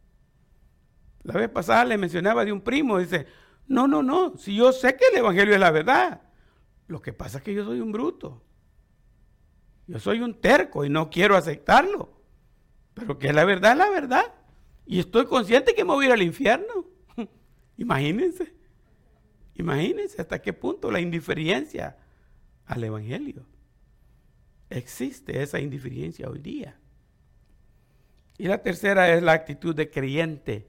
S2: La vez pasada le mencionaba de un primo, dice, no, no, no, si yo sé que el Evangelio es la verdad, lo que pasa es que yo soy un bruto. Yo soy un terco y no quiero aceptarlo. Pero que la verdad es la verdad. Y estoy consciente que me voy a ir al infierno. Imagínense. Imagínense hasta qué punto la indiferencia al Evangelio. Existe esa indiferencia hoy día. Y la tercera es la actitud de creyente.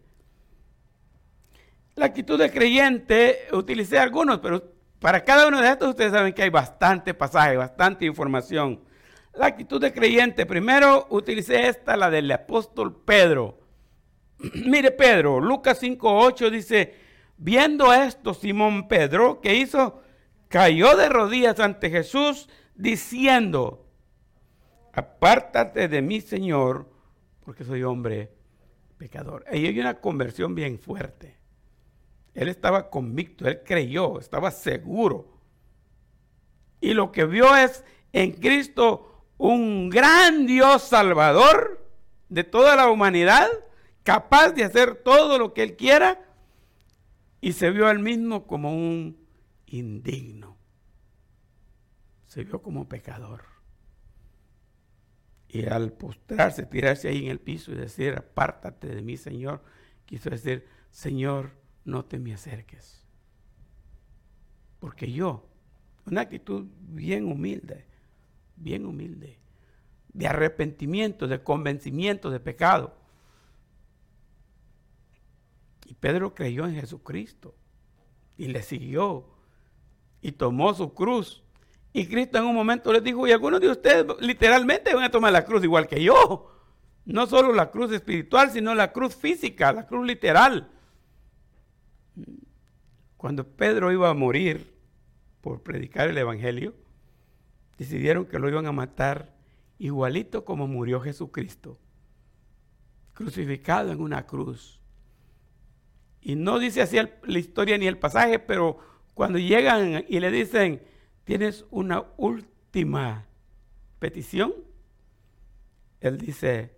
S2: La actitud de creyente, utilicé algunos, pero para cada uno de estos ustedes saben que hay bastante pasaje, bastante información. La actitud de creyente, primero utilicé esta, la del apóstol Pedro. Mire Pedro, Lucas 5.8 dice, viendo esto Simón Pedro, que hizo? Cayó de rodillas ante Jesús diciendo, apártate de mí Señor, porque soy hombre pecador. Ahí hay una conversión bien fuerte. Él estaba convicto, él creyó, estaba seguro. Y lo que vio es en Cristo un gran Dios salvador de toda la humanidad, capaz de hacer todo lo que él quiera, y se vio él mismo como un indigno. Se vio como pecador. Y al postrarse, tirarse ahí en el piso y decir, apártate de mí, Señor, quiso decir, Señor, no te me acerques. Porque yo, una actitud bien humilde, bien humilde, de arrepentimiento, de convencimiento de pecado. Y Pedro creyó en Jesucristo y le siguió y tomó su cruz. Y Cristo en un momento les dijo, y algunos de ustedes literalmente van a tomar la cruz igual que yo. No solo la cruz espiritual, sino la cruz física, la cruz literal. Cuando Pedro iba a morir por predicar el Evangelio, decidieron que lo iban a matar igualito como murió Jesucristo, crucificado en una cruz. Y no dice así la historia ni el pasaje, pero cuando llegan y le dicen, tienes una última petición, él dice,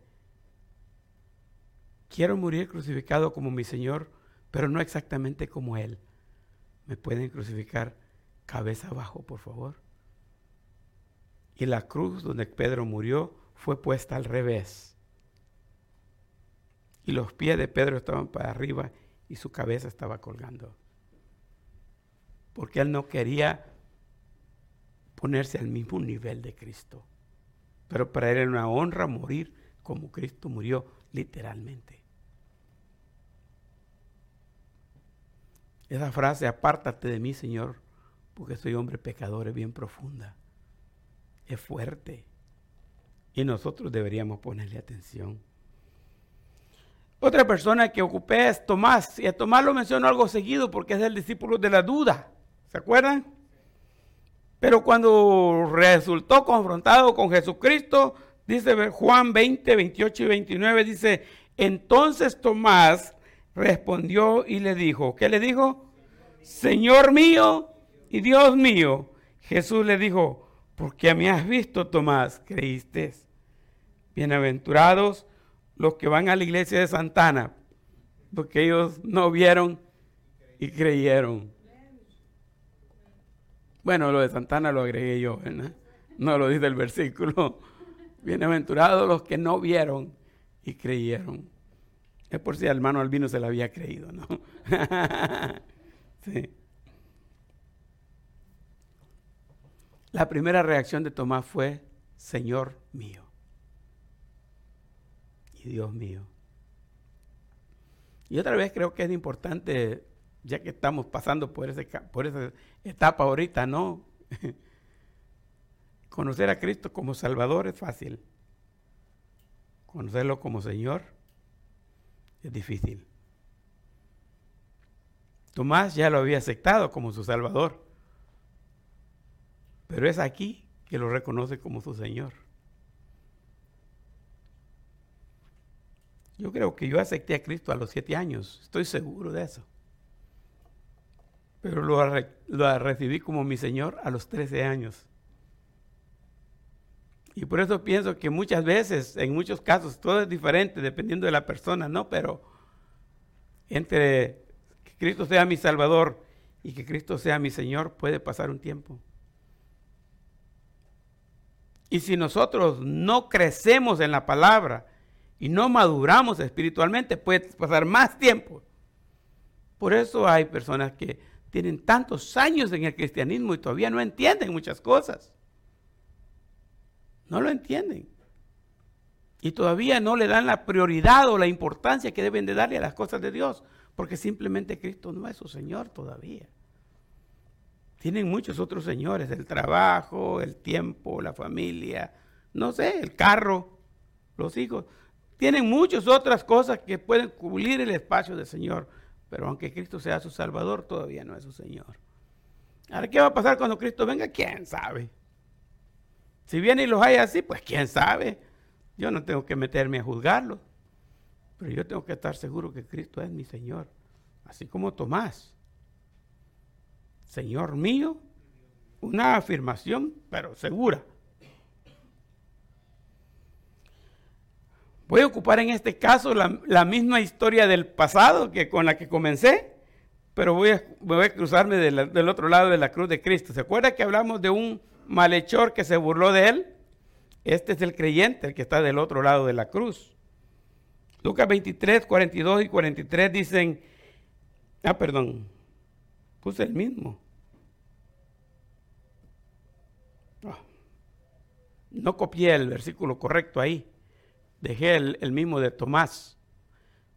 S2: quiero morir crucificado como mi Señor pero no exactamente como Él. ¿Me pueden crucificar cabeza abajo, por favor? Y la cruz donde Pedro murió fue puesta al revés. Y los pies de Pedro estaban para arriba y su cabeza estaba colgando. Porque él no quería ponerse al mismo nivel de Cristo. Pero para él era una honra morir como Cristo murió literalmente. Esa frase, apártate de mí, Señor, porque soy hombre pecador, es bien profunda, es fuerte. Y nosotros deberíamos ponerle atención. Otra persona que ocupé es Tomás, y a Tomás lo menciono algo seguido porque es el discípulo de la duda. ¿Se acuerdan? Pero cuando resultó confrontado con Jesucristo, dice Juan 20, 28 y 29, dice, entonces Tomás respondió y le dijo, ¿qué le dijo? Señor mío y Dios mío. Jesús le dijo, porque me has visto, Tomás, creíste. Bienaventurados los que van a la iglesia de Santana, porque ellos no vieron y creyeron. Bueno, lo de Santana lo agregué yo, ¿verdad? No lo dice el versículo. Bienaventurados los que no vieron y creyeron. Es por si al hermano Albino se la había creído, ¿no? sí. La primera reacción de Tomás fue, Señor mío y Dios mío. Y otra vez creo que es importante, ya que estamos pasando por, ese, por esa etapa ahorita, ¿no? Conocer a Cristo como Salvador es fácil. Conocerlo como Señor es difícil. Tomás ya lo había aceptado como su Salvador, pero es aquí que lo reconoce como su Señor. Yo creo que yo acepté a Cristo a los siete años, estoy seguro de eso. Pero lo, lo recibí como mi Señor a los 13 años. Y por eso pienso que muchas veces, en muchos casos, todo es diferente dependiendo de la persona, ¿no? Pero entre que Cristo sea mi Salvador y que Cristo sea mi Señor puede pasar un tiempo. Y si nosotros no crecemos en la palabra y no maduramos espiritualmente, puede pasar más tiempo. Por eso hay personas que tienen tantos años en el cristianismo y todavía no entienden muchas cosas. No lo entienden. Y todavía no le dan la prioridad o la importancia que deben de darle a las cosas de Dios, porque simplemente Cristo no es su Señor todavía. Tienen muchos otros señores, el trabajo, el tiempo, la familia, no sé, el carro, los hijos. Tienen muchas otras cosas que pueden cubrir el espacio del Señor, pero aunque Cristo sea su Salvador, todavía no es su Señor. Ahora, ¿qué va a pasar cuando Cristo venga? ¿Quién sabe? Si viene y los hay así, pues quién sabe. Yo no tengo que meterme a juzgarlo, pero yo tengo que estar seguro que Cristo es mi Señor, así como Tomás. Señor mío, una afirmación, pero segura. Voy a ocupar en este caso la, misma historia del pasado que con la que comencé, pero voy a cruzarme del otro lado de la cruz de Cristo. ¿Se acuerda que hablamos de un malhechor que se burló de él? Este es el creyente, el que está del otro lado de la cruz. Lucas 23, 42 y 43 dicen, ah, perdón, puse el mismo. Ah, no copié el versículo correcto ahí, dejé el, el mismo de Tomás.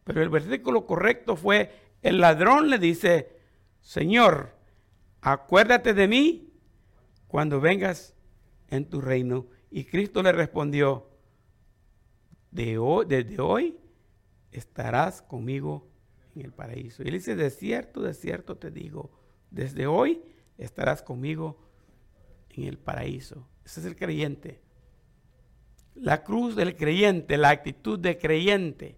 S2: Pero el versículo correcto fue, el ladrón le dice, Señor, acuérdate de mí cuando vengas en tu reino. Y Cristo le respondió, de hoy, desde hoy estarás conmigo en el paraíso. Y él dice, de cierto, de cierto te digo, desde hoy estarás conmigo en el paraíso. Ese es el creyente. La cruz del creyente, la actitud de creyente.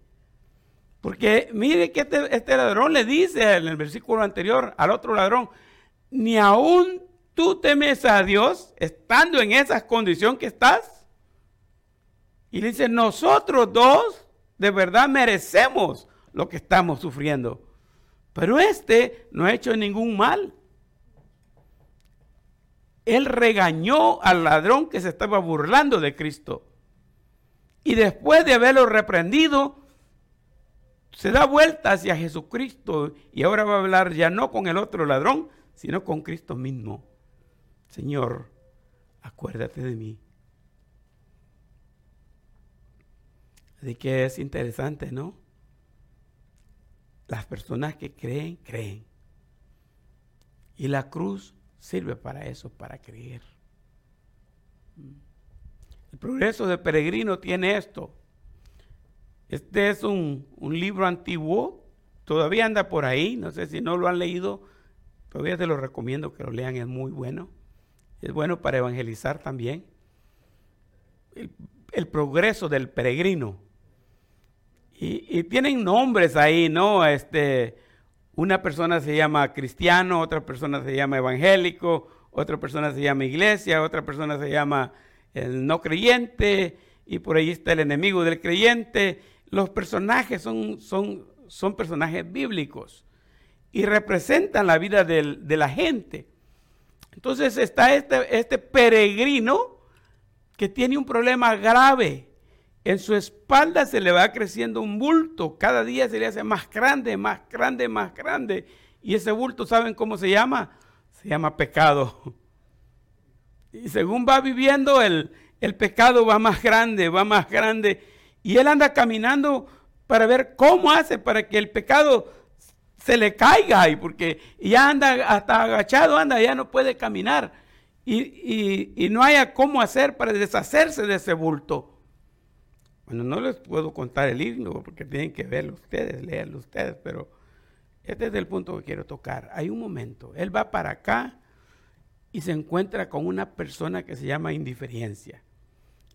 S2: Porque mire que este, este ladrón le dice en el versículo anterior al otro ladrón, ni aún tú temes a Dios estando en esa condición que estás. Y dice, nosotros dos de verdad merecemos lo que estamos sufriendo. Pero este no ha hecho ningún mal. Él regañó al ladrón que se estaba burlando de Cristo. Y después de haberlo reprendido, se da vuelta hacia Jesucristo y ahora va a hablar ya no con el otro ladrón, sino con Cristo mismo. Señor, acuérdate de mí. Así que es interesante, ¿no? Las personas que creen, creen. Y la cruz sirve para eso, para creer. El progreso de peregrino tiene esto. Este es un, un, libro antiguo, todavía anda por ahí, no sé si no lo han leído, todavía te lo recomiendo que lo lean, es muy bueno es bueno para evangelizar también. El, progreso del peregrino. Y, tienen nombres ahí, ¿no? Este, una persona se llama cristiano, otra persona se llama evangélico, otra persona se llama iglesia, otra persona se llama no creyente, y por ahí está el enemigo del creyente. Los personajes son, son, son personajes bíblicos y representan la vida de la gente. Entonces está este, este peregrino que tiene un problema grave. En su espalda se le va creciendo un bulto. Cada día se le hace más grande, más grande, más grande. Y ese bulto, ¿saben cómo se llama? Se llama pecado. Y según va viviendo, el, el pecado va más grande, va más grande. Y él anda caminando para ver cómo hace para que el pecado se le caiga y porque ya anda hasta agachado, anda, ya no puede caminar y, no haya cómo hacer para deshacerse de ese bulto. Bueno, no les puedo contar el himno porque tienen que verlo ustedes, leerlo ustedes, pero este es el punto que quiero tocar. Hay un momento, él va para acá y se encuentra con una persona que se llama indiferencia.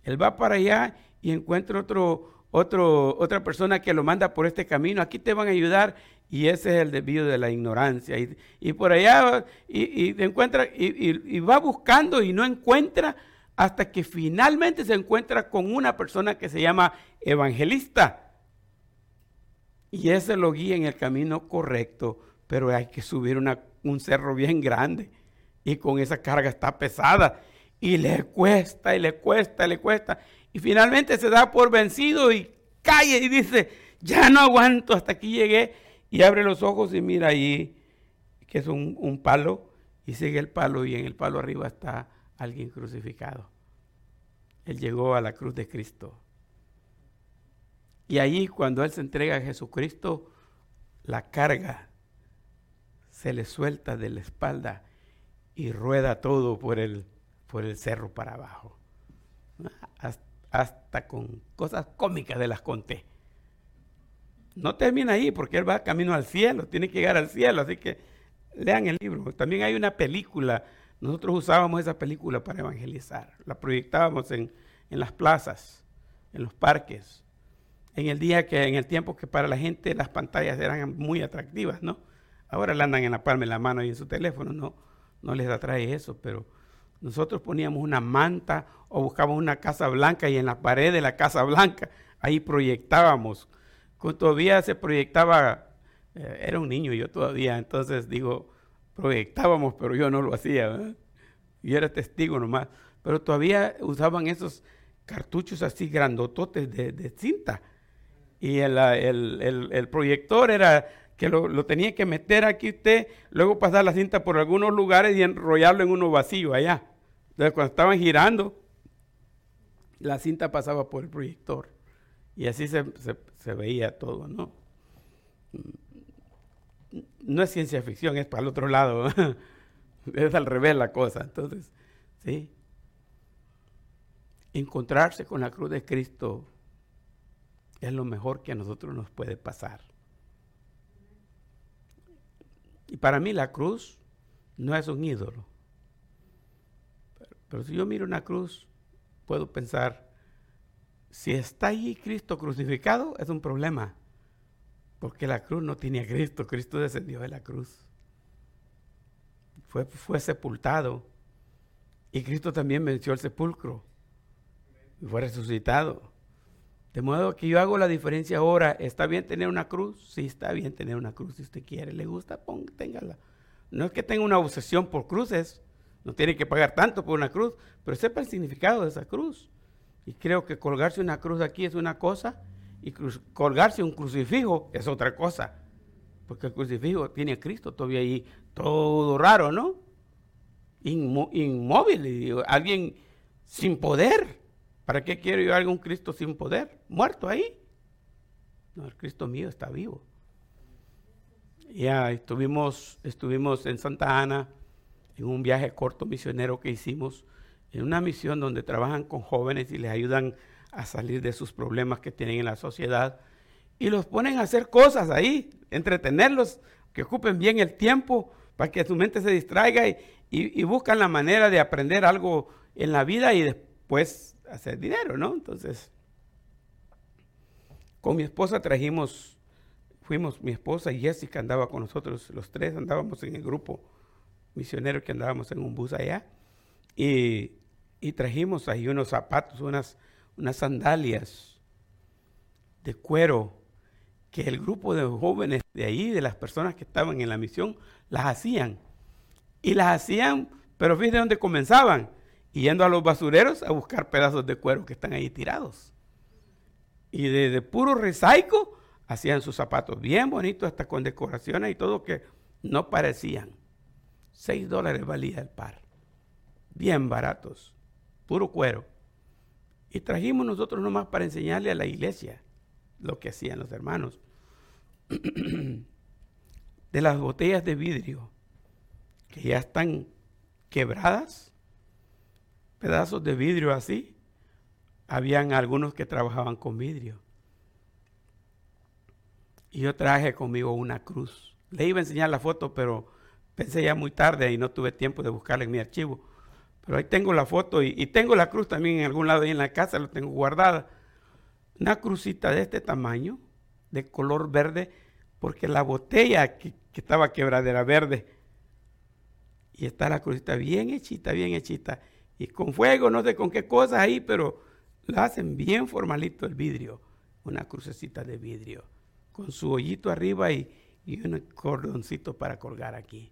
S2: Él va para allá y encuentra otro, otro, otra persona que lo manda por este camino. Aquí te van a ayudar y ese es el debido de la ignorancia. Y, por allá y, encuentra, y, va buscando y no encuentra hasta que finalmente se encuentra con una persona que se llama evangelista. Y ese lo guía en el camino correcto, pero hay que subir un cerro bien grande. Y con esa carga está pesada. Y le cuesta, y le cuesta, y le cuesta. Y finalmente se da por vencido y calle y dice, ya no aguanto, hasta aquí llegué. Y abre los ojos y mira ahí que es un, un palo y sigue el palo y en el palo arriba está alguien crucificado. Él llegó a la cruz de Cristo. Y ahí cuando Él se entrega a Jesucristo, la carga se le suelta de la espalda y rueda todo por el, por el cerro para abajo. Hasta, con cosas cómicas de las conté. No termina ahí porque Él va camino al cielo, tiene que llegar al cielo, así que lean el libro. También hay una película, nosotros usábamos esa película para evangelizar, la proyectábamos en, en las plazas, en los parques en el día que, en el tiempo que para la gente las pantallas eran muy atractivas, ¿no? Ahora le andan en la palma de la mano y en su teléfono, no, no les atrae eso, pero nosotros poníamos una manta o buscábamos una casa blanca y en la pared de la casa blanca, ahí proyectábamos. Todavía se proyectaba, eh, era un niño yo todavía, entonces digo, proyectábamos, pero yo no lo hacía, yo era testigo nomás, pero todavía usaban esos cartuchos así grandototes de, cinta. Y el, proyector era que lo, tenía que meter aquí usted, luego pasar la cinta por algunos lugares y enrollarlo en uno vacío allá. Entonces cuando estaban girando, la cinta pasaba por el proyector. Y así se, veía todo, ¿no? No es ciencia ficción, es para el otro lado. es al revés la cosa. Entonces, sí. Encontrarse con la cruz de Cristo es lo mejor que a nosotros nos puede pasar. Y para mí la cruz no es un ídolo. Pero, si yo miro una cruz, puedo pensar, si está ahí Cristo crucificado, es un problema. Porque la cruz no tiene a Cristo, Cristo descendió de la cruz. Fue, fue sepultado. Y Cristo también venció el sepulcro. Y fue resucitado. De modo que yo hago la diferencia ahora. ¿Está bien tener una cruz? Sí, está bien tener una cruz si usted quiere. ¿Le gusta? Ponga, téngala. No es que tenga una obsesión por cruces. No tiene que pagar tanto por una cruz. Pero sepa el significado de esa cruz. Y creo que colgarse una cruz aquí es una cosa. Y colgarse un crucifijo es otra cosa. Porque el crucifijo tiene a Cristo todavía ahí. Todo raro, ¿no? inmóvil. Alguien sin poder. ¿Para qué quiero yo algún Cristo sin poder? Muerto ahí. No, el Cristo mío está vivo. Ya estuvimos, estuvimos en Santa Ana en un viaje corto misionero que hicimos, en una misión donde trabajan con jóvenes y les ayudan a salir de sus problemas que tienen en la sociedad y los ponen a hacer cosas ahí, entretenerlos, que ocupen bien el tiempo para que su mente se distraiga y, buscan la manera de aprender algo en la vida y después hacer dinero, ¿no? Entonces, con mi esposa trajimos, fuimos, mi esposa y Jessica andaba con nosotros, los tres andábamos en el grupo misionero que andábamos en un bus allá, y, trajimos ahí unos zapatos, unas, unas sandalias de cuero que el grupo de jóvenes de ahí, de las personas que estaban en la misión, las hacían. Y las hacían, pero fíjense dónde comenzaban yendo a los basureros a buscar pedazos de cuero que están ahí tirados. Y de, puro resaico hacían sus zapatos bien bonitos, hasta con decoraciones y todo que no parecían. Seis dólares valía el par. Bien baratos. Puro cuero. Y trajimos nosotros nomás para enseñarle a la iglesia lo que hacían los hermanos. de las botellas de vidrio que ya están quebradas pedazos de vidrio así. Habían algunos que trabajaban con vidrio. Y yo traje conmigo una cruz. Le iba a enseñar la foto, pero pensé ya muy tarde y no tuve tiempo de buscarla en mi archivo. Pero ahí tengo la foto y, tengo la cruz también en algún lado ahí en la casa, la tengo guardada. Una crucita de este tamaño, de color verde, porque la botella que, que estaba quebrada era verde. Y está la crucita bien hechita, bien hechita y con fuego, no sé con qué cosas ahí, pero la hacen bien formalito el vidrio, una crucecita de vidrio, con su hoyito arriba y, un cordoncito para colgar aquí.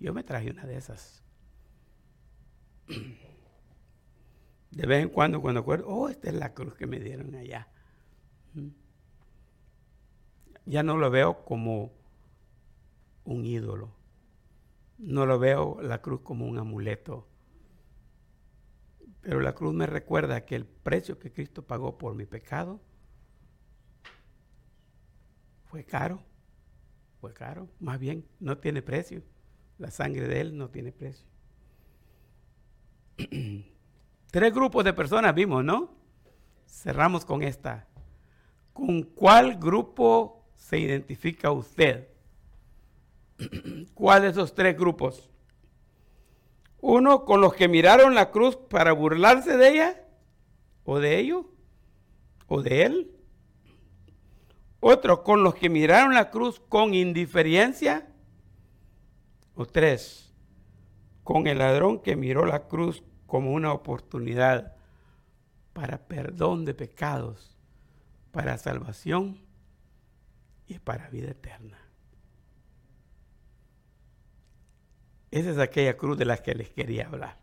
S2: Yo me traje una de esas. De vez en cuando, cuando acuerdo, oh, esta es la cruz que me dieron allá. Mm. Ya no lo veo como un ídolo. No lo veo la cruz como un amuleto. Pero la cruz me recuerda que el precio que Cristo pagó por mi pecado fue caro. Fue caro. Más bien, no tiene precio. La sangre de Él no tiene precio. Tres grupos de personas vimos, ¿no? Cerramos con esta. ¿Con cuál grupo se identifica usted? ¿Cuál de esos tres grupos? Uno con los que miraron la cruz para burlarse de ella, o de ello, o de él. Otro con los que miraron la cruz con indiferencia. O tres, con el ladrón que miró la cruz como una oportunidad para perdón de pecados, para salvación y para vida eterna. Esa es aquella cruz de la que les quería hablar.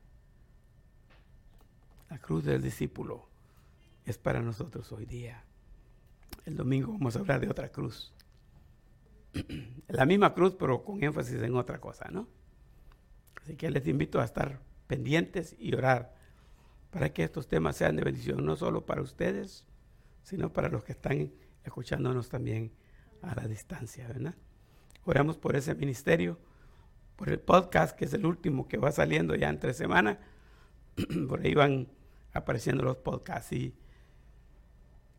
S2: La cruz del discípulo es para nosotros hoy día. El domingo vamos a hablar de otra cruz. La misma cruz, pero con énfasis en otra cosa, ¿no? Así que les invito a estar pendientes y orar para que estos temas sean de bendición, no solo para ustedes, sino para los que están escuchándonos también a la distancia, ¿verdad? Oramos por ese ministerio por el podcast, que es el último que va saliendo ya entre semanas. por ahí van apareciendo los podcasts y,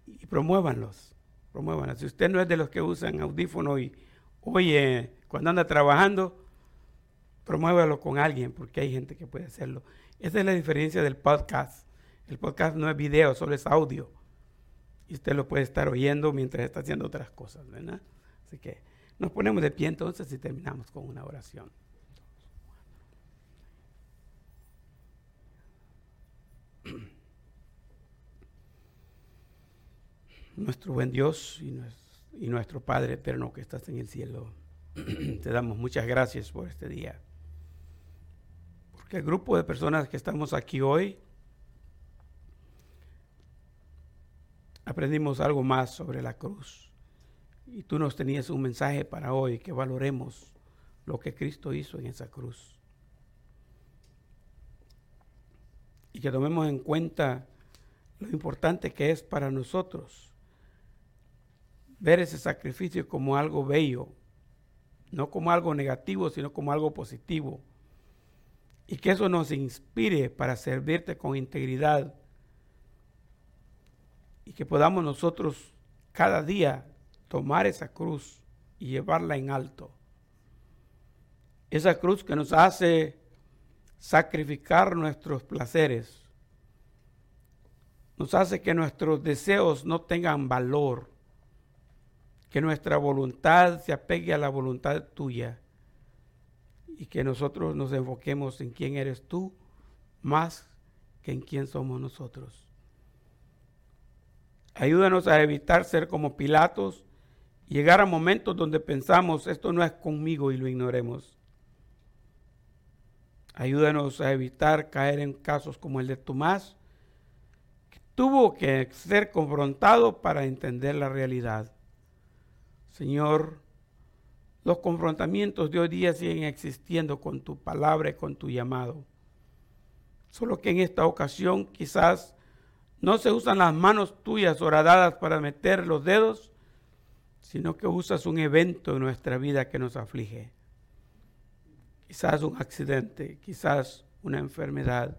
S2: y promuévanlos. Si usted no es de los que usan audífono y oye cuando anda trabajando, promuévalo con alguien, porque hay gente que puede hacerlo. Esa es la diferencia del podcast. El podcast no es video, solo es audio. Y usted lo puede estar oyendo mientras está haciendo otras cosas, ¿verdad? Así que nos ponemos de pie entonces y terminamos con una oración. Nuestro buen Dios y, nuestro Padre eterno que estás en el cielo, te damos muchas gracias por este día. Porque el grupo de personas que estamos aquí hoy, aprendimos algo más sobre la cruz. Y tú nos tenías un mensaje para hoy, que valoremos lo que Cristo hizo en esa cruz. Y que tomemos en cuenta lo importante que es para nosotros ver ese sacrificio como algo bello, no como algo negativo, sino como algo positivo. Y que eso nos inspire para servirte con integridad. Y que podamos nosotros cada día tomar esa cruz y llevarla en alto. Esa cruz que nos hace sacrificar nuestros placeres, nos hace que nuestros deseos no tengan valor, que nuestra voluntad se apegue a la voluntad tuya y que nosotros nos enfoquemos en quién eres tú más que en quién somos nosotros. Ayúdanos a evitar ser como Pilatos llegar a momentos donde pensamos esto no es conmigo y lo ignoremos. Ayúdanos a evitar caer en casos como el de Tomás, tuvo que ser confrontado para entender la realidad. Señor, los confrontamientos de hoy día siguen existiendo con tu palabra y con tu llamado. Solo que en esta ocasión quizás no se usan las manos tuyas horadadas para meter los dedos, sino que usas un evento en nuestra vida que nos aflige. Quizás un accidente, quizás una enfermedad,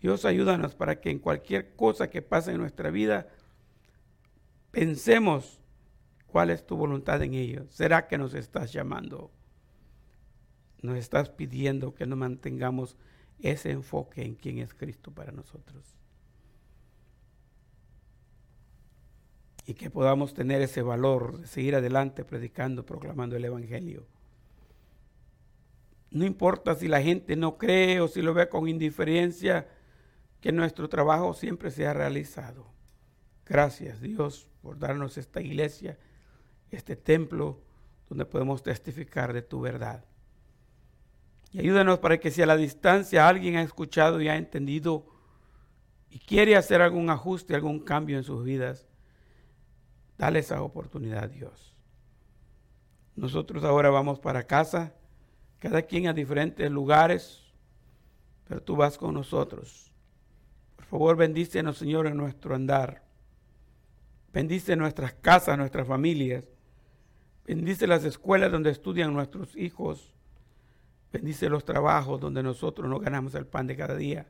S2: Dios ayúdanos para que en cualquier cosa que pase en nuestra vida, pensemos cuál es tu voluntad en ello. ¿Será que nos estás llamando? Nos estás pidiendo que nos mantengamos ese enfoque en quién es Cristo para nosotros. Y que podamos tener ese valor de seguir adelante predicando, proclamando el Evangelio. No importa si la gente no cree o si lo ve con indiferencia, que nuestro trabajo siempre sea realizado. Gracias Dios por darnos esta iglesia, este templo donde podemos testificar de tu verdad. Y ayúdanos para que si a la distancia alguien ha escuchado y ha entendido y quiere hacer algún ajuste, algún cambio en sus vidas, dale esa oportunidad, Dios. Nosotros ahora vamos para casa, cada quien a diferentes lugares, pero tú vas con nosotros. Por favor, bendícenos, Señor, en nuestro andar. Bendice nuestras casas, nuestras familias. Bendice las escuelas donde estudian nuestros hijos. Bendice los trabajos donde nosotros nos ganamos el pan de cada día.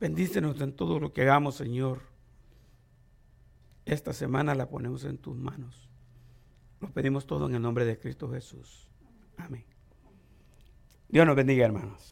S2: Bendícenos en todo lo que hagamos, Señor. Esta semana la ponemos en tus manos. Lo pedimos todo en el nombre de Cristo Jesús. Amén. Dios nos bendiga, hermanos.